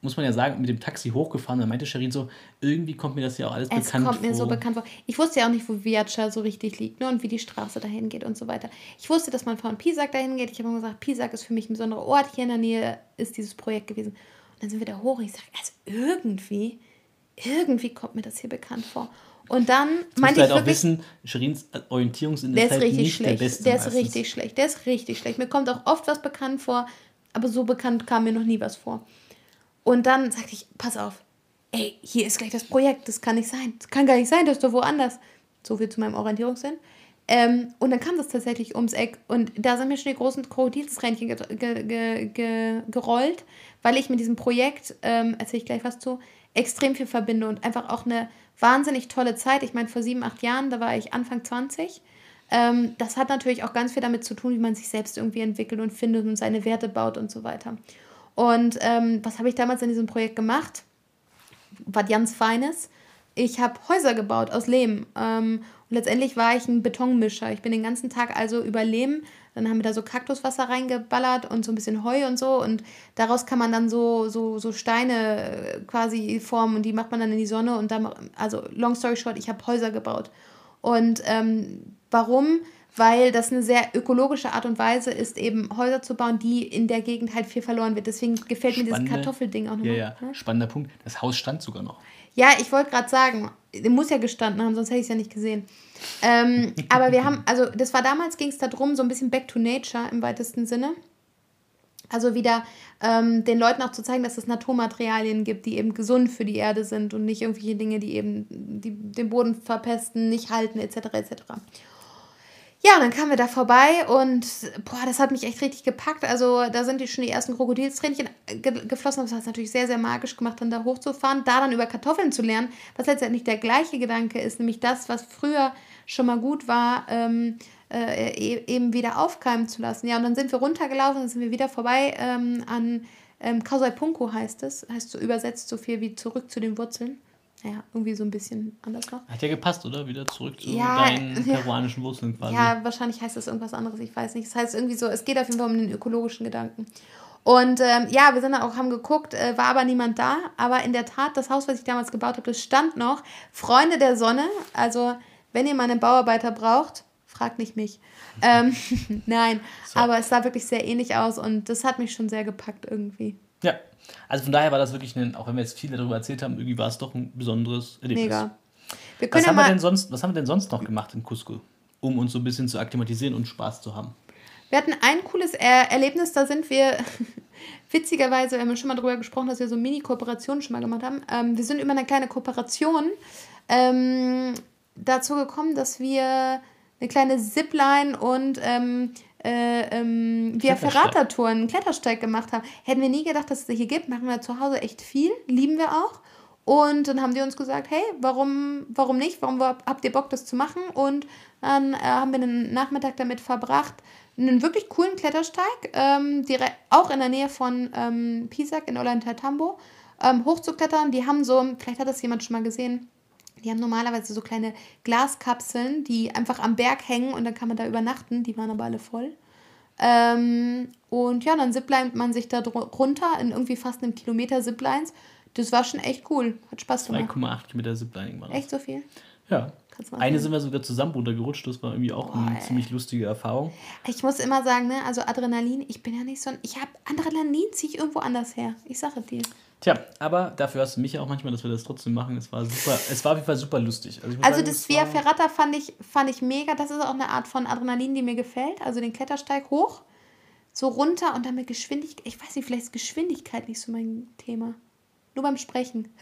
muss man ja sagen, mit dem Taxi hochgefahren. Da meinte Sherin so, irgendwie kommt mir das ja auch alles es bekannt vor. Es kommt mir so bekannt vor. Ich wusste ja auch nicht, wo Viacha so richtig liegt ne, und wie die Straße dahin geht und so weiter. Ich wusste, dass man von Pisak dahin geht. Ich habe immer gesagt, Pisak ist für mich ein besonderer Ort. Hier in der Nähe ist dieses Projekt gewesen. Und dann sind wir da hoch und ich sage, also irgendwie, irgendwie kommt mir das hier bekannt vor. Und dann meinte ich halt auch wissen, Sherins Orientierungssinn ist, halt nicht schlecht. der beste. Der ist meistens. richtig schlecht. Der ist richtig schlecht. Mir kommt auch oft was bekannt vor, aber so bekannt kam mir noch nie was vor. Und dann sagte ich, pass auf, ey, hier ist gleich das Projekt, das kann nicht sein. Das kann gar nicht sein, das ist doch woanders. So viel zu meinem Orientierungssinn. Ähm, und dann kam das tatsächlich ums Eck und da sind mir schon die großen Krokodilsrändchen ge ge ge gerollt, weil ich mit diesem Projekt, ähm, erzähle ich gleich was zu, extrem viel verbinde und einfach auch eine wahnsinnig tolle Zeit. Ich meine, vor sieben, acht Jahren, da war ich Anfang 20. Ähm, das hat natürlich auch ganz viel damit zu tun, wie man sich selbst irgendwie entwickelt und findet und seine Werte baut und so weiter. Und ähm, was habe ich damals in diesem Projekt gemacht? Was ganz Feines. Ich habe Häuser gebaut aus Lehm. Ähm, und letztendlich war ich ein Betonmischer. Ich bin den ganzen Tag also über Lehm dann haben wir da so Kaktuswasser reingeballert und so ein bisschen Heu und so. Und daraus kann man dann so, so, so Steine äh, quasi formen und die macht man dann in die Sonne. Und dann, also long story short, ich habe Häuser gebaut. Und ähm, warum? Weil das eine sehr ökologische Art und Weise ist, eben Häuser zu bauen, die in der Gegend halt viel verloren wird. Deswegen gefällt Spannende, mir dieses Kartoffelding auch nochmal. Ja, ja, spannender Punkt. Das Haus stand sogar noch. Ja, ich wollte gerade sagen, muss ja gestanden haben, sonst hätte ich es ja nicht gesehen. Ähm, aber wir haben, also das war damals, ging es darum, so ein bisschen back to nature im weitesten Sinne. Also wieder ähm, den Leuten auch zu zeigen, dass es Naturmaterialien gibt, die eben gesund für die Erde sind und nicht irgendwelche Dinge, die eben die, den Boden verpesten, nicht halten, etc. etc. Ja, und dann kamen wir da vorbei und boah, das hat mich echt richtig gepackt. Also da sind die schon die ersten Krokodilstränchen ge geflossen. Das hat es natürlich sehr, sehr magisch gemacht, dann da hochzufahren, da dann über Kartoffeln zu lernen, was letztendlich der gleiche Gedanke ist, nämlich das, was früher schon mal gut war, ähm, äh, e-, eben wieder aufkeimen zu lassen. Ja, und dann sind wir runtergelaufen, dann sind wir wieder vorbei ähm, an ähm, Punko heißt es, heißt so übersetzt so viel wie zurück zu den Wurzeln ja, irgendwie so ein bisschen anders noch. Hat ja gepasst, oder? Wieder zurück zu ja, deinen peruanischen Wurzeln quasi. Ja, wahrscheinlich heißt das irgendwas anderes, ich weiß nicht. Es das heißt irgendwie so, es geht auf jeden Fall um den ökologischen Gedanken. Und ähm, ja, wir sind dann auch, haben geguckt, äh, war aber niemand da. Aber in der Tat, das Haus, was ich damals gebaut habe, das stand noch. Freunde der Sonne, also wenn ihr mal einen Bauarbeiter braucht, fragt nicht mich. Ähm, nein, so. aber es sah wirklich sehr ähnlich aus und das hat mich schon sehr gepackt irgendwie. Ja, also von daher war das wirklich ein, auch wenn wir jetzt viel darüber erzählt haben, irgendwie war es doch ein besonderes Erlebnis. Mega. Wir können was, ja haben wir denn sonst, was haben wir denn sonst noch gemacht in Cusco, um uns so ein bisschen zu akklimatisieren und Spaß zu haben? Wir hatten ein cooles er Erlebnis, da sind wir, witzigerweise, wir haben schon mal darüber gesprochen, dass wir so Mini-Kooperationen schon mal gemacht haben. Ähm, wir sind über eine kleine Kooperation ähm, dazu gekommen, dass wir eine kleine Zipline und ähm, äh, ähm, via Ferrata-Touren einen Klettersteig gemacht haben. Hätten wir nie gedacht, dass es hier gibt. Machen wir zu Hause echt viel, lieben wir auch. Und dann haben die uns gesagt, hey, warum, warum nicht? Warum habt ihr Bock, das zu machen? Und dann äh, haben wir einen Nachmittag damit verbracht, einen wirklich coolen Klettersteig, ähm, direkt, auch in der Nähe von ähm, Pisac in Ollantaytambo, ähm, hochzuklettern. Die haben so, vielleicht hat das jemand schon mal gesehen, die haben normalerweise so kleine Glaskapseln, die einfach am Berg hängen und dann kann man da übernachten. Die waren aber alle voll. Ähm, und ja, dann ziplined man sich da runter in irgendwie fast einem Kilometer Ziplines. Das war schon echt cool. Hat Spaß gemacht. 2,8 Kilometer Ziplining war das. Echt so viel? Ja. Eine sind wir sogar zusammen runtergerutscht. Das war irgendwie auch Boah, eine ey. ziemlich lustige Erfahrung. Ich muss immer sagen, ne, also Adrenalin, ich bin ja nicht so ein. Ich habe Adrenalin ziehe ich irgendwo anders her. Ich sage dir. Tja, aber dafür hast du mich ja auch manchmal, dass wir das trotzdem machen. Es war super, es war auf jeden Fall super lustig. Also, also sagen, das Via Ferrata fand ich, fand ich mega. Das ist auch eine Art von Adrenalin, die mir gefällt. Also den Klettersteig hoch, so runter und dann mit Geschwindigkeit. Ich weiß nicht, vielleicht ist Geschwindigkeit nicht so mein Thema. Nur beim Sprechen.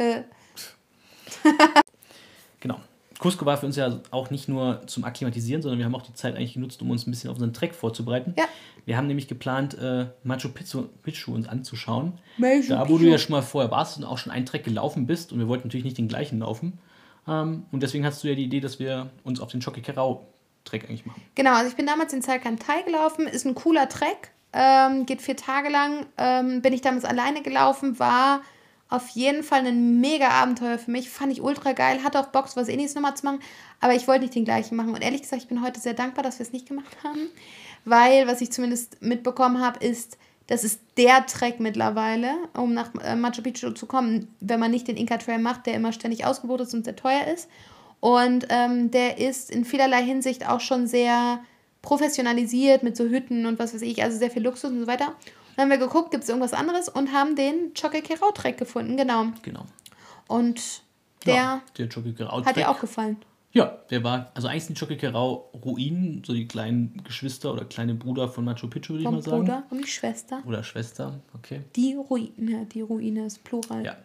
genau. Cusco war für uns ja auch nicht nur zum Akklimatisieren, sondern wir haben auch die Zeit eigentlich genutzt, um uns ein bisschen auf unseren Trek vorzubereiten. Ja. Wir haben nämlich geplant, äh, Machu Picchu, Picchu uns anzuschauen. Machu da, wo Picchu. du ja schon mal vorher warst und auch schon einen Trek gelaufen bist und wir wollten natürlich nicht den gleichen laufen. Ähm, und deswegen hast du ja die Idee, dass wir uns auf den Chokikerau Trek eigentlich machen. Genau, also ich bin damals in Salkantay gelaufen, ist ein cooler Trek, ähm, geht vier Tage lang, ähm, bin ich damals alleine gelaufen, war auf jeden Fall ein mega Abenteuer für mich. Fand ich ultra geil. Hatte auch Bock, was ähnliches nochmal zu machen. Aber ich wollte nicht den gleichen machen. Und ehrlich gesagt, ich bin heute sehr dankbar, dass wir es nicht gemacht haben. Weil, was ich zumindest mitbekommen habe, ist, das ist der Track mittlerweile, um nach äh, Machu Picchu zu kommen, wenn man nicht den Inca Trail macht, der immer ständig ausgebucht ist und sehr teuer ist. Und ähm, der ist in vielerlei Hinsicht auch schon sehr professionalisiert mit so Hütten und was weiß ich, also sehr viel Luxus und so weiter. Dann haben wir geguckt, gibt es irgendwas anderes und haben den Chokekerau-Track gefunden, genau. Genau. Und der, ja, der hat dir auch gefallen. Ja, der war, also eigentlich sind Chokekerau Ruinen, so die kleinen Geschwister oder kleine Bruder von Machu Picchu, würde ich mal sagen. Bruder und die Schwester. Oder Schwester, okay. Die Ruine, die Ruine ist Plural. Ja.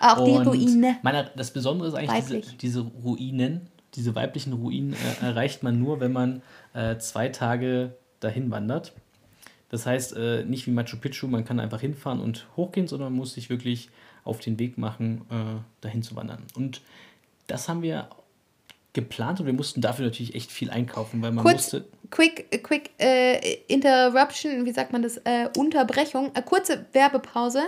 Auch und die Ruine. Meine, das Besondere ist eigentlich, diese, diese, Ruinen, diese weiblichen Ruinen äh, erreicht man nur, wenn man äh, zwei Tage dahin wandert. Das heißt, äh, nicht wie Machu Picchu, man kann einfach hinfahren und hochgehen, sondern man muss sich wirklich auf den Weg machen, äh, dahin zu wandern. Und das haben wir geplant und wir mussten dafür natürlich echt viel einkaufen, weil man kurz, musste. quick, quick äh, Interruption, wie sagt man das? Äh, Unterbrechung, eine kurze Werbepause.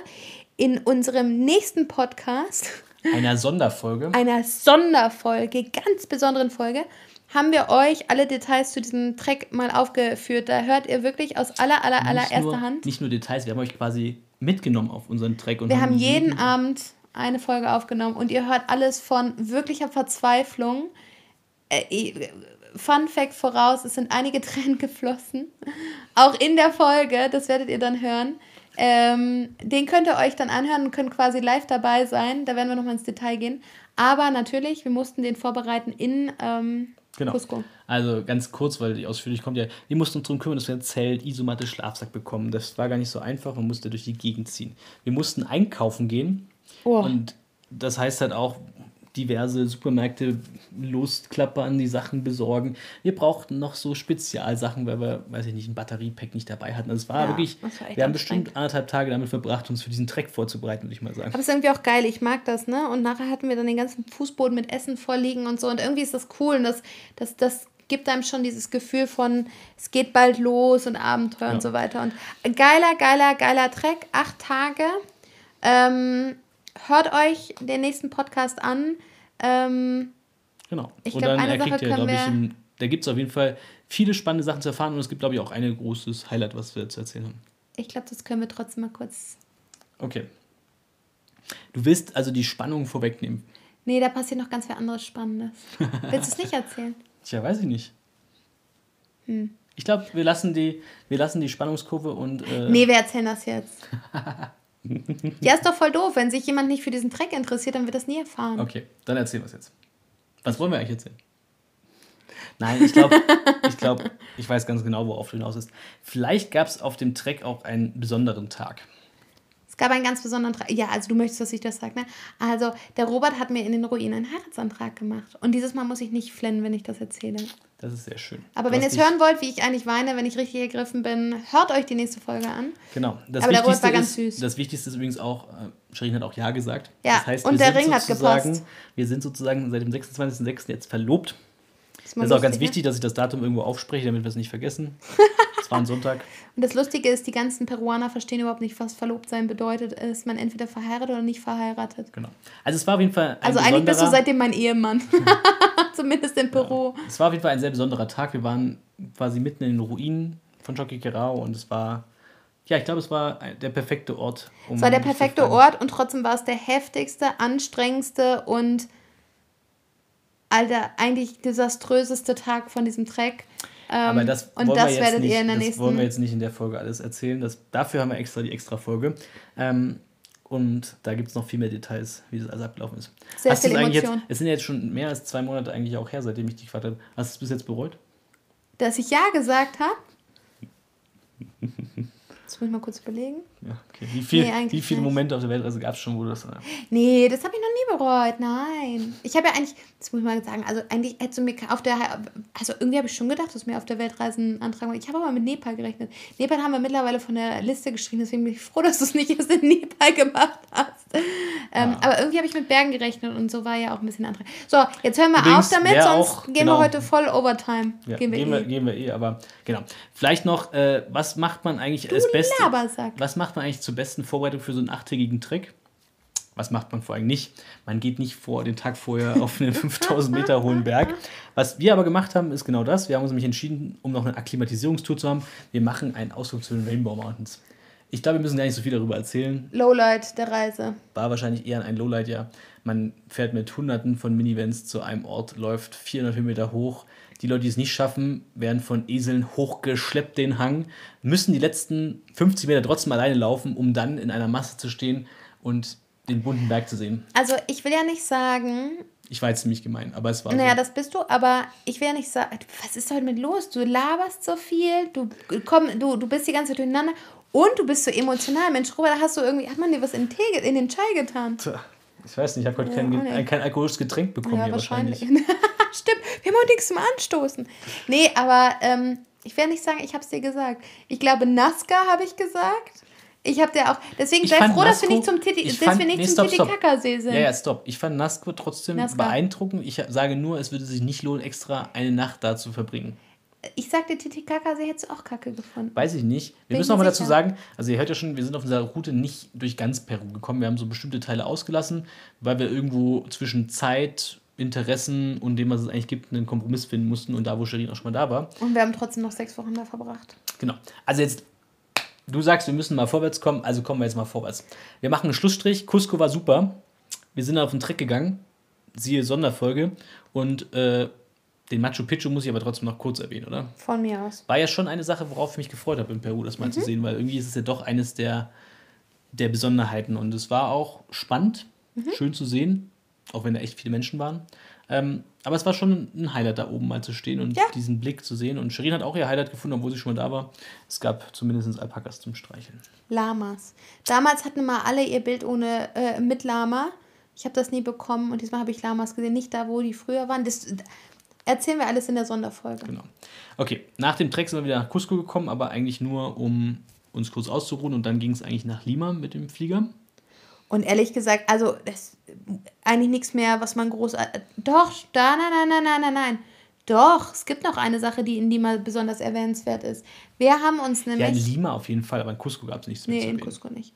In unserem nächsten Podcast, Einer Sonderfolge. einer Sonderfolge, ganz besonderen Folge, haben wir euch alle Details zu diesem Track mal aufgeführt. Da hört ihr wirklich aus aller, aller, nicht allererster nur, Hand. Nicht nur Details, wir haben euch quasi mitgenommen auf unseren Track. Und Wir haben jeden Abend eine Folge aufgenommen und ihr hört alles von wirklicher Verzweiflung. Äh, Fun Fact voraus, es sind einige Tränen geflossen. Auch in der Folge, das werdet ihr dann hören. Ähm, den könnt ihr euch dann anhören und könnt quasi live dabei sein. Da werden wir nochmal ins Detail gehen. Aber natürlich, wir mussten den vorbereiten in ähm, Genau. Cusco. Also ganz kurz, weil die ausführlich kommt ja, wir mussten uns darum kümmern, dass wir ein Zelt, Isomatte, Schlafsack bekommen. Das war gar nicht so einfach, man musste durch die Gegend ziehen. Wir mussten einkaufen gehen Oh. und das heißt halt auch diverse Supermärkte losklappern, die Sachen besorgen. Wir brauchten noch so Spezialsachen, weil wir, weiß ich nicht, ein Batteriepack nicht dabei hatten. Also es war Ja, wirklich, das war wir haben bestimmt anderthalb Tage damit verbracht, uns für diesen Track vorzubereiten, würde ich mal sagen. Aber es ist irgendwie auch geil, ich mag das, ne? Und nachher hatten wir dann den ganzen Fußboden mit Essen vorliegen und so. Und irgendwie ist das cool und das, das, das gibt einem schon dieses Gefühl von, es geht bald los und Abenteuer Ja. und so weiter. Und geiler, geiler, geiler Track, acht Tage. Ähm, hört euch den nächsten Podcast an. Ähm, Genau. Ich und glaub, dann er Sache ihr, glaube ich, im, da gibt es auf jeden Fall viele spannende Sachen zu erfahren und es gibt, glaube ich, auch ein großes Highlight, was wir zu erzählen haben. ich glaube, das können wir trotzdem mal kurz. Okay. Du willst also die Spannung vorwegnehmen. Nee, da passiert noch ganz viel anderes Spannendes. Willst du es nicht erzählen? Tja, weiß ich nicht. Hm. Ich glaube, wir lassen die, wir lassen die Spannungskurve und. Äh, Nee, wir erzählen das jetzt. Ja, ist doch voll doof. Wenn sich jemand nicht für diesen Track interessiert, dann wird das nie erfahren. Okay, dann erzählen wir es jetzt. Was wollen wir eigentlich erzählen? Nein, ich glaube, ich glaube, ich weiß ganz genau, worauf du hinaus ist. Vielleicht gab es auf dem Track auch einen besonderen Tag. Es gab einen ganz besonderen Tra Ja, also du möchtest, dass ich das sage, ne? Also, der Robert hat mir in den Ruinen einen Heiratsantrag gemacht. Und dieses Mal muss ich nicht flennen, wenn ich das erzähle. Das ist sehr schön. Aber Du wenn ihr es hören wollt, wie ich eigentlich weine, wenn ich richtig ergriffen bin, hört euch die nächste Folge an. Genau. Das Aber der Robert war ganz ist, süß. Das Wichtigste ist übrigens auch, äh, Shirin hat auch Ja gesagt. Ja, das heißt, und der Ring hat gepasst. Wir sind sozusagen seit dem 26.06. jetzt verlobt. mal Das ist auch ganz wichtig, dass ich das Datum irgendwo aufspreche, damit wir es nicht vergessen. Es war ein Sonntag. Und das Lustige ist, die ganzen Peruaner verstehen überhaupt nicht, was verlobt sein bedeutet. Ist man entweder verheiratet oder nicht verheiratet. Genau. Also es war auf jeden Fall ein Also eigentlich bist du seitdem mein Ehemann. Zumindest in Peru. Es war auf jeden Fall ein sehr besonderer Tag. Wir waren quasi mitten in den Ruinen von Choquequirao und es war, ja, ich glaube, es war der perfekte Ort. Um Es war der perfekte. Ort und trotzdem war es der heftigste, anstrengendste und Alter, eigentlich desaströseste Tag von diesem Track. Ähm, Aber das und wollen das wir jetzt werdet nicht, ihr in der das nächsten. wollen wir jetzt nicht in der Folge alles erzählen. Das, dafür haben wir extra die extra Folge. Ähm, und da gibt es noch viel mehr Details, wie das alles abgelaufen ist. Sehr Hast viel es eigentlich. Jetzt, es sind ja jetzt schon mehr als zwei Monate eigentlich auch her, seitdem ich dich gefragt habe. Hast du es bis jetzt bereut? dass ich Ja gesagt habe. Das muss ich mal kurz überlegen. Ja, okay. Wie, viel, Nee, wie viele nicht. Momente auf der Weltreise gab es schon, wo du das. Äh, Nee, das habe ich noch nie bereut. Nein. Ich habe ja eigentlich, das muss ich mal sagen, also eigentlich hättest du mir auf der, also irgendwie habe ich schon gedacht, dass mir auf der Weltreise einen Antrag Ich habe aber mit Nepal gerechnet. Nepal haben wir mittlerweile von der Liste geschrieben, deswegen bin ich froh, dass du es nicht erst in Nepal gemacht hast. Ähm, Ah. Aber irgendwie habe ich mit Bergen gerechnet und so war ja auch ein bisschen Antrag. So, jetzt hören wir Übrigens, auf damit, sonst auch- gehen genau. wir heute voll Overtime. ja, gehen wir gehen, wir, eh. gehen wir eh, aber genau. Vielleicht noch, äh, was macht man eigentlich Du als Beste? Was macht man eigentlich zur besten Vorbereitung für so einen achttägigen Trick? Was macht man vor allem nicht? Man geht nicht vor den Tag vorher auf einen 5000 Meter hohen Berg. Was wir aber gemacht haben, ist genau das. Wir haben uns nämlich entschieden, um noch eine Akklimatisierungstour zu haben. Wir machen einen Ausflug zu den Rainbow Mountains. Ich glaube, wir müssen gar nicht so viel darüber erzählen. Lowlight der Reise. War wahrscheinlich eher ein Lowlight, ja. Man fährt mit hunderten von Minivans zu einem Ort, läuft 400 Höhenmeter hoch. Die Leute, die es nicht schaffen, werden von Eseln hochgeschleppt den Hang, müssen die letzten 50 Meter trotzdem alleine laufen, um dann in einer Masse zu stehen und den bunten Berg zu sehen. Also ich will ja nicht sagen, Ich war jetzt ziemlich gemein, aber es war Naja, so. das bist du, aber ich will ja nicht sagen, was ist heute mit los? Du laberst so viel, du, komm, du, du bist die ganze Zeit durcheinander und du bist so emotional. Mensch, Robert, hast du irgendwie, hat man dir was in, den Tee, in den Chai getan? Tja, Ich weiß nicht, ich habe heute Ja, kein, kein alkoholisches Getränk bekommen ja, hier wahrscheinlich. wahrscheinlich. Stimmt, wir haben heute nichts zum Anstoßen. Nee, aber ähm, ich will nicht sagen, ich habe es dir gesagt. Ich glaube, Nazca habe ich gesagt. Ich habe dir auch, deswegen Ich sei froh, dass wir nicht zum, Titi, ich dass fand- wir nicht nee, zum stopp, stopp. Titicacasee sind. Ja, ja, stopp. Ich fand Nasco trotzdem Nazca. beeindruckend. Ich sage nur, es würde sich nicht lohnen, extra eine Nacht da zu verbringen. ich sagte Titicaca, sie hätte es auch kacke gefunden. Weiß ich nicht. Wir Bin müssen ich noch mal mir dazu sagen, also ihr hört ja schon, wir sind auf unserer Route nicht durch ganz Peru gekommen. Wir haben so bestimmte Teile ausgelassen, weil wir irgendwo zwischen Zeit, Interessen und dem, was es eigentlich gibt, einen Kompromiss finden mussten. Und da, wo Sherin auch schon mal da war. Und wir haben trotzdem noch sechs Wochen da verbracht. Genau. Also jetzt, du sagst, wir müssen mal vorwärts kommen, also kommen wir jetzt mal vorwärts. Wir machen einen Schlussstrich. Cusco war super. Wir sind auf den Trick gegangen. Siehe Sonderfolge. Und äh, den Machu Picchu muss ich aber trotzdem noch kurz erwähnen, oder? Von mir aus. War ja schon eine Sache, worauf ich mich gefreut habe in Peru, das mal zu sehen, weil irgendwie ist es ja doch eines der, der Besonderheiten. Und es war auch spannend, schön zu sehen, auch wenn da echt viele Menschen waren. Ähm, aber es war schon ein Highlight, da oben mal zu stehen und Ja. diesen Blick zu sehen. Und Sherin hat auch ihr Highlight gefunden, obwohl sie schon mal da war. Es gab zumindest Alpakas zum Streicheln. Lamas. Damals hatten mal alle ihr Bild ohne äh, mit Lama. Ich habe das nie bekommen und diesmal habe ich Lamas gesehen. Nicht da, wo die früher waren. Das erzählen wir alles in der Sonderfolge. Genau. Okay, nach dem Trek sind wir wieder nach Cusco gekommen, aber eigentlich nur, um uns kurz auszuruhen. Und dann ging es eigentlich nach Lima mit dem Flieger. Und ehrlich gesagt, also das eigentlich nichts mehr, was man groß. äh, Doch, da, nein, nein, nein, nein, nein, nein. Doch, es gibt noch eine Sache, die in Lima besonders erwähnenswert ist. Wir haben uns Ja, nämlich. in Lima auf jeden Fall, aber in Cusco gab es nichts mehr Nee, zu in. Cusco nicht.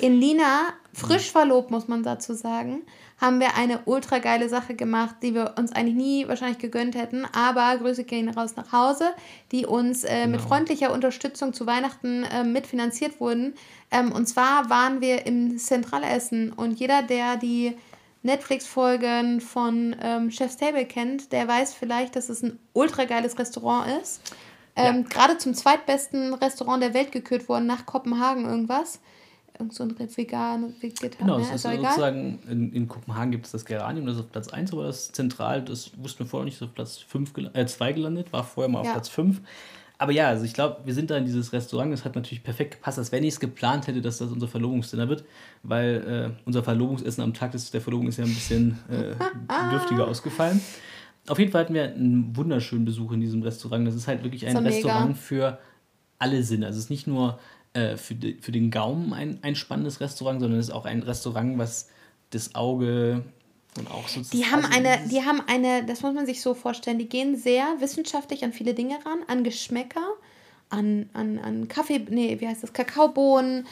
In Lina, frisch verlobt, muss man dazu sagen, haben wir eine ultra geile Sache gemacht, die wir uns eigentlich nie wahrscheinlich gegönnt hätten. Aber Grüße gehen raus nach Hause, die uns äh, mit Genau. freundlicher Unterstützung zu Weihnachten äh, mitfinanziert wurden. Ähm, und zwar waren wir im Zentralessen und jeder, der die Netflix-Folgen von ähm, Chef's Table kennt, der weiß vielleicht, dass es ein ultra geiles Restaurant ist. Ähm, Gerade zum zweitbesten Restaurant der Welt gekürt worden, nach Kopenhagen irgendwas. Irgend so ein vegan, vegetarisch. Genau, das ist ist egal. sozusagen, in, in Kopenhagen gibt es das Geranium, das ist auf Platz 1, aber das zentral, das wussten wir vorher nicht, ist auf Platz 5 gel äh, 2 gelandet, war vorher mal auf Ja. Platz 5. Aber ja, also ich glaube, wir sind da in dieses Restaurant, das hat natürlich perfekt gepasst, als wenn ich es geplant hätte, dass das unser Verlobungsdinner wird, weil äh, unser Verlobungsessen am Tag des, der Verlobung ist ja ein bisschen äh, dürftiger ausgefallen. Auf jeden Fall hatten wir einen wunderschönen Besuch in diesem Restaurant. Das ist halt wirklich ein So mega. Restaurant für alle Sinne. Also es ist nicht nur äh, für, die, für den Gaumen ein, ein spannendes Restaurant, sondern es ist auch ein Restaurant, was das Auge und auch so Die haben eine, die haben eine, das muss man sich so vorstellen, die gehen sehr wissenschaftlich an viele Dinge ran, an Geschmäcker, an, an, an Kaffee, nee, wie heißt das, Kakaobohnen,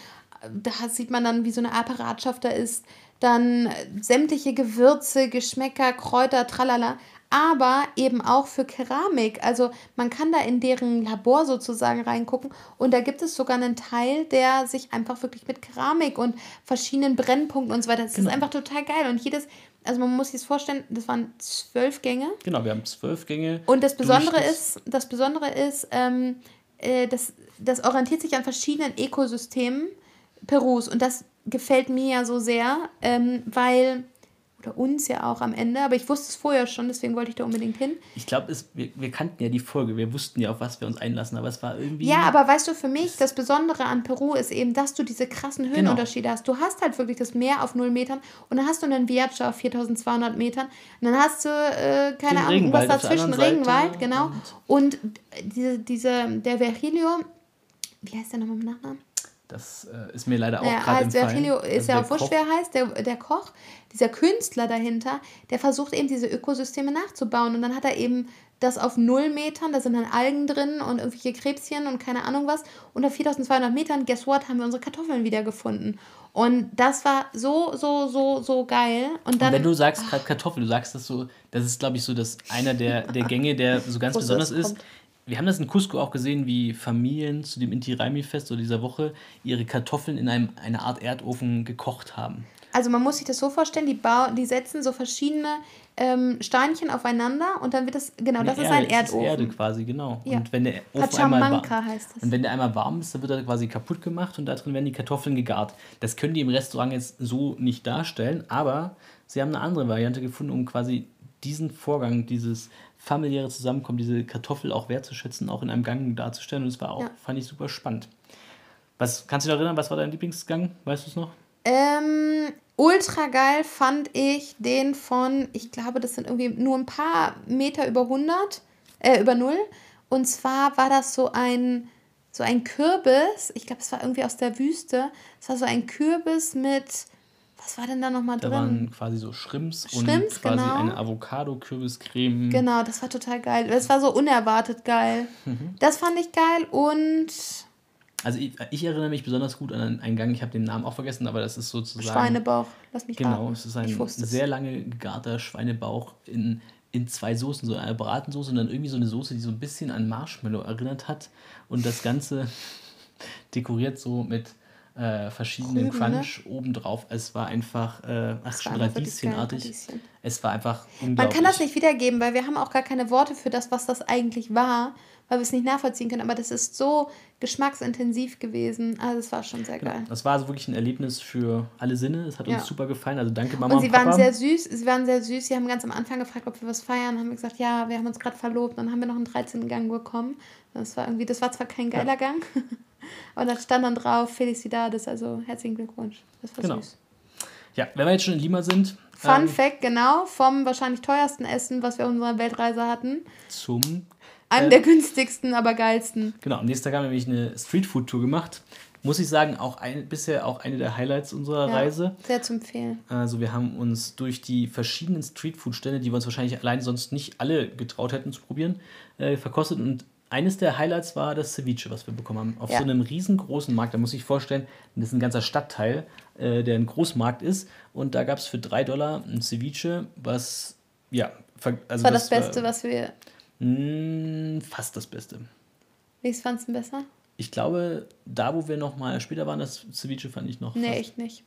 da sieht man dann, wie so eine Apparatschaft da ist, dann sämtliche Gewürze, Geschmäcker, Kräuter, tralala, aber eben auch für Keramik. Also man kann da in deren Labor sozusagen reingucken und da gibt es sogar einen Teil, der sich einfach wirklich mit Keramik und verschiedenen Brennpunkten und so weiter, das Genau. ist einfach total geil und jedes, also man muss sich das vorstellen, das waren zwölf Gänge Genau, wir haben zwölf Gänge. und das Besondere ist, das Besondere ist, ähm, äh, das, das orientiert sich an verschiedenen Ökosystemen Perus und das gefällt mir ja so sehr, ähm, weil, oder uns ja auch am Ende, aber ich wusste es vorher schon, deswegen wollte ich da unbedingt hin. Ich glaube, wir, wir kannten ja die Folge, wir wussten ja, auf was wir uns einlassen, aber es war irgendwie. Ja, aber weißt du, für mich, das Besondere an Peru ist eben, dass du diese krassen Genau. Höhenunterschiede hast. Du hast halt wirklich das Meer auf 0 Metern und dann hast du einen Viaggio auf 4200 Metern und dann hast du, äh, keine Den Ahnung, Regenwald was dazwischen, Regenwald, genau. Und diese, diese, der Virgilio, wie heißt der nochmal mit Nachnamen? Das äh, ist mir leider auch Ja, gerade heißt entfallen. Virgilio, ist Also ja auch wurscht, wer er heißt, der, der Koch, dieser Künstler dahinter, der versucht eben diese Ökosysteme nachzubauen. Und dann hat er eben das auf null Metern, da sind dann Algen drin und irgendwelche Krebschen und keine Ahnung was. Und auf 4200 Metern, guess what, haben wir unsere Kartoffeln wiedergefunden. Und das war so, so, so, so geil. Und Und dann, wenn du sagst gerade Kartoffel, du sagst das so, das ist, glaube ich, so dass einer der, der Gänge, der so ganz besonders es ist. Wir haben das in Cusco auch gesehen, wie Familien zu dem Inti Raimi Fest oder dieser Woche ihre Kartoffeln in einem, einer Art Erdofen gekocht haben. Also man muss sich das so vorstellen, die, bau, die setzen so verschiedene ähm, Steinchen aufeinander und dann wird das, genau, das Eine ist ein Erde, das ist Erdofen. Erde quasi, genau. Ja. Und wenn der Ofen einmal Pachamanca war, heißt das. Und wenn der einmal warm ist, dann wird er quasi kaputt gemacht und da drin werden die Kartoffeln gegart. Das können die im Restaurant jetzt so nicht darstellen, aber sie haben eine andere Variante gefunden, um quasi diesen Vorgang, dieses familiäre Zusammenkommen, diese Kartoffel auch wertzuschätzen, auch in einem Gang darzustellen. Und das war auch, Ja. fand ich super spannend. Was, kannst du dich erinnern, was war dein Lieblingsgang? Weißt du es noch? Ähm, ultra geil fand ich den von, ich glaube, das sind irgendwie nur ein paar Meter über 100, äh, über null. Und zwar war das so ein, so ein Kürbis, ich glaube, es war irgendwie aus der Wüste. Es war so ein Kürbis mit, Was war denn da nochmal Da drin? waren quasi so Shrimps, Shrimps, und quasi genau. eine Avocado-Kürbiscreme. Genau, das war total geil. Das war so unerwartet geil. Mhm. Das fand ich geil und Also ich, ich erinnere mich besonders gut an einen Gang, ich habe den Namen auch vergessen, aber das ist sozusagen... Schweinebauch. Lass mich Genau, raten. es ist ein sehr lange gegarter Schweinebauch in, in zwei Soßen, so eine Bratensoße und dann irgendwie so eine Soße, die so ein bisschen an Marshmallow erinnert hat und das Ganze dekoriert so mit äh, verschiedenen Rüben, ne? Crunch obendrauf. Es war einfach, äh, ach, schon Radieschenartig. Radieschen. Es war einfach Man unglaublich. kann das nicht wiedergeben, weil wir haben auch gar keine Worte für das, was das eigentlich war, weil wir es nicht nachvollziehen können. Aber das ist so geschmacksintensiv gewesen. Also es war schon sehr Genau. geil. Das war so wirklich ein Erlebnis für alle Sinne. Es hat uns Ja. super gefallen. Also danke Mama Und und, sie Papa. waren sehr süß. Sie waren sehr süß. Sie haben ganz am Anfang gefragt, ob wir was feiern. Haben wir gesagt, ja, wir haben uns gerade verlobt. Dann haben wir noch einen 13. Gang bekommen. Das war irgendwie, das war zwar kein geiler Gang, aber da stand dann drauf Felicidades, also herzlichen Glückwunsch. Das war Genau. süß. ja, wenn wir jetzt schon in Lima sind, Fun ähm, Fact, genau, vom wahrscheinlich teuersten Essen, was wir auf unserer Weltreise hatten. zum Einem Äh, der günstigsten, aber geilsten. Genau, am nächsten Tag haben wir nämlich eine Streetfood-Tour gemacht. Muss ich sagen, auch ein, bisher auch eine der Highlights unserer Ja, Reise. Sehr zu empfehlen. Also wir haben uns durch die verschiedenen Streetfood-Stände, die wir uns wahrscheinlich allein sonst nicht alle getraut hätten zu probieren, äh, verkostet. Und eines der Highlights war das Ceviche, was wir bekommen haben. Auf Ja. so einem riesengroßen Markt, da muss ich vorstellen, das ist ein ganzer Stadtteil, äh, der ein Großmarkt ist. Und da gab es für 3 Dollar ein Ceviche, was, ja, also Das war das Beste, was wir. Mh, fast das Beste. Wie fandest du besser? Ich glaube, da, wo wir noch mal später waren, das Ceviche fand ich noch. Nee, fast- echt nicht.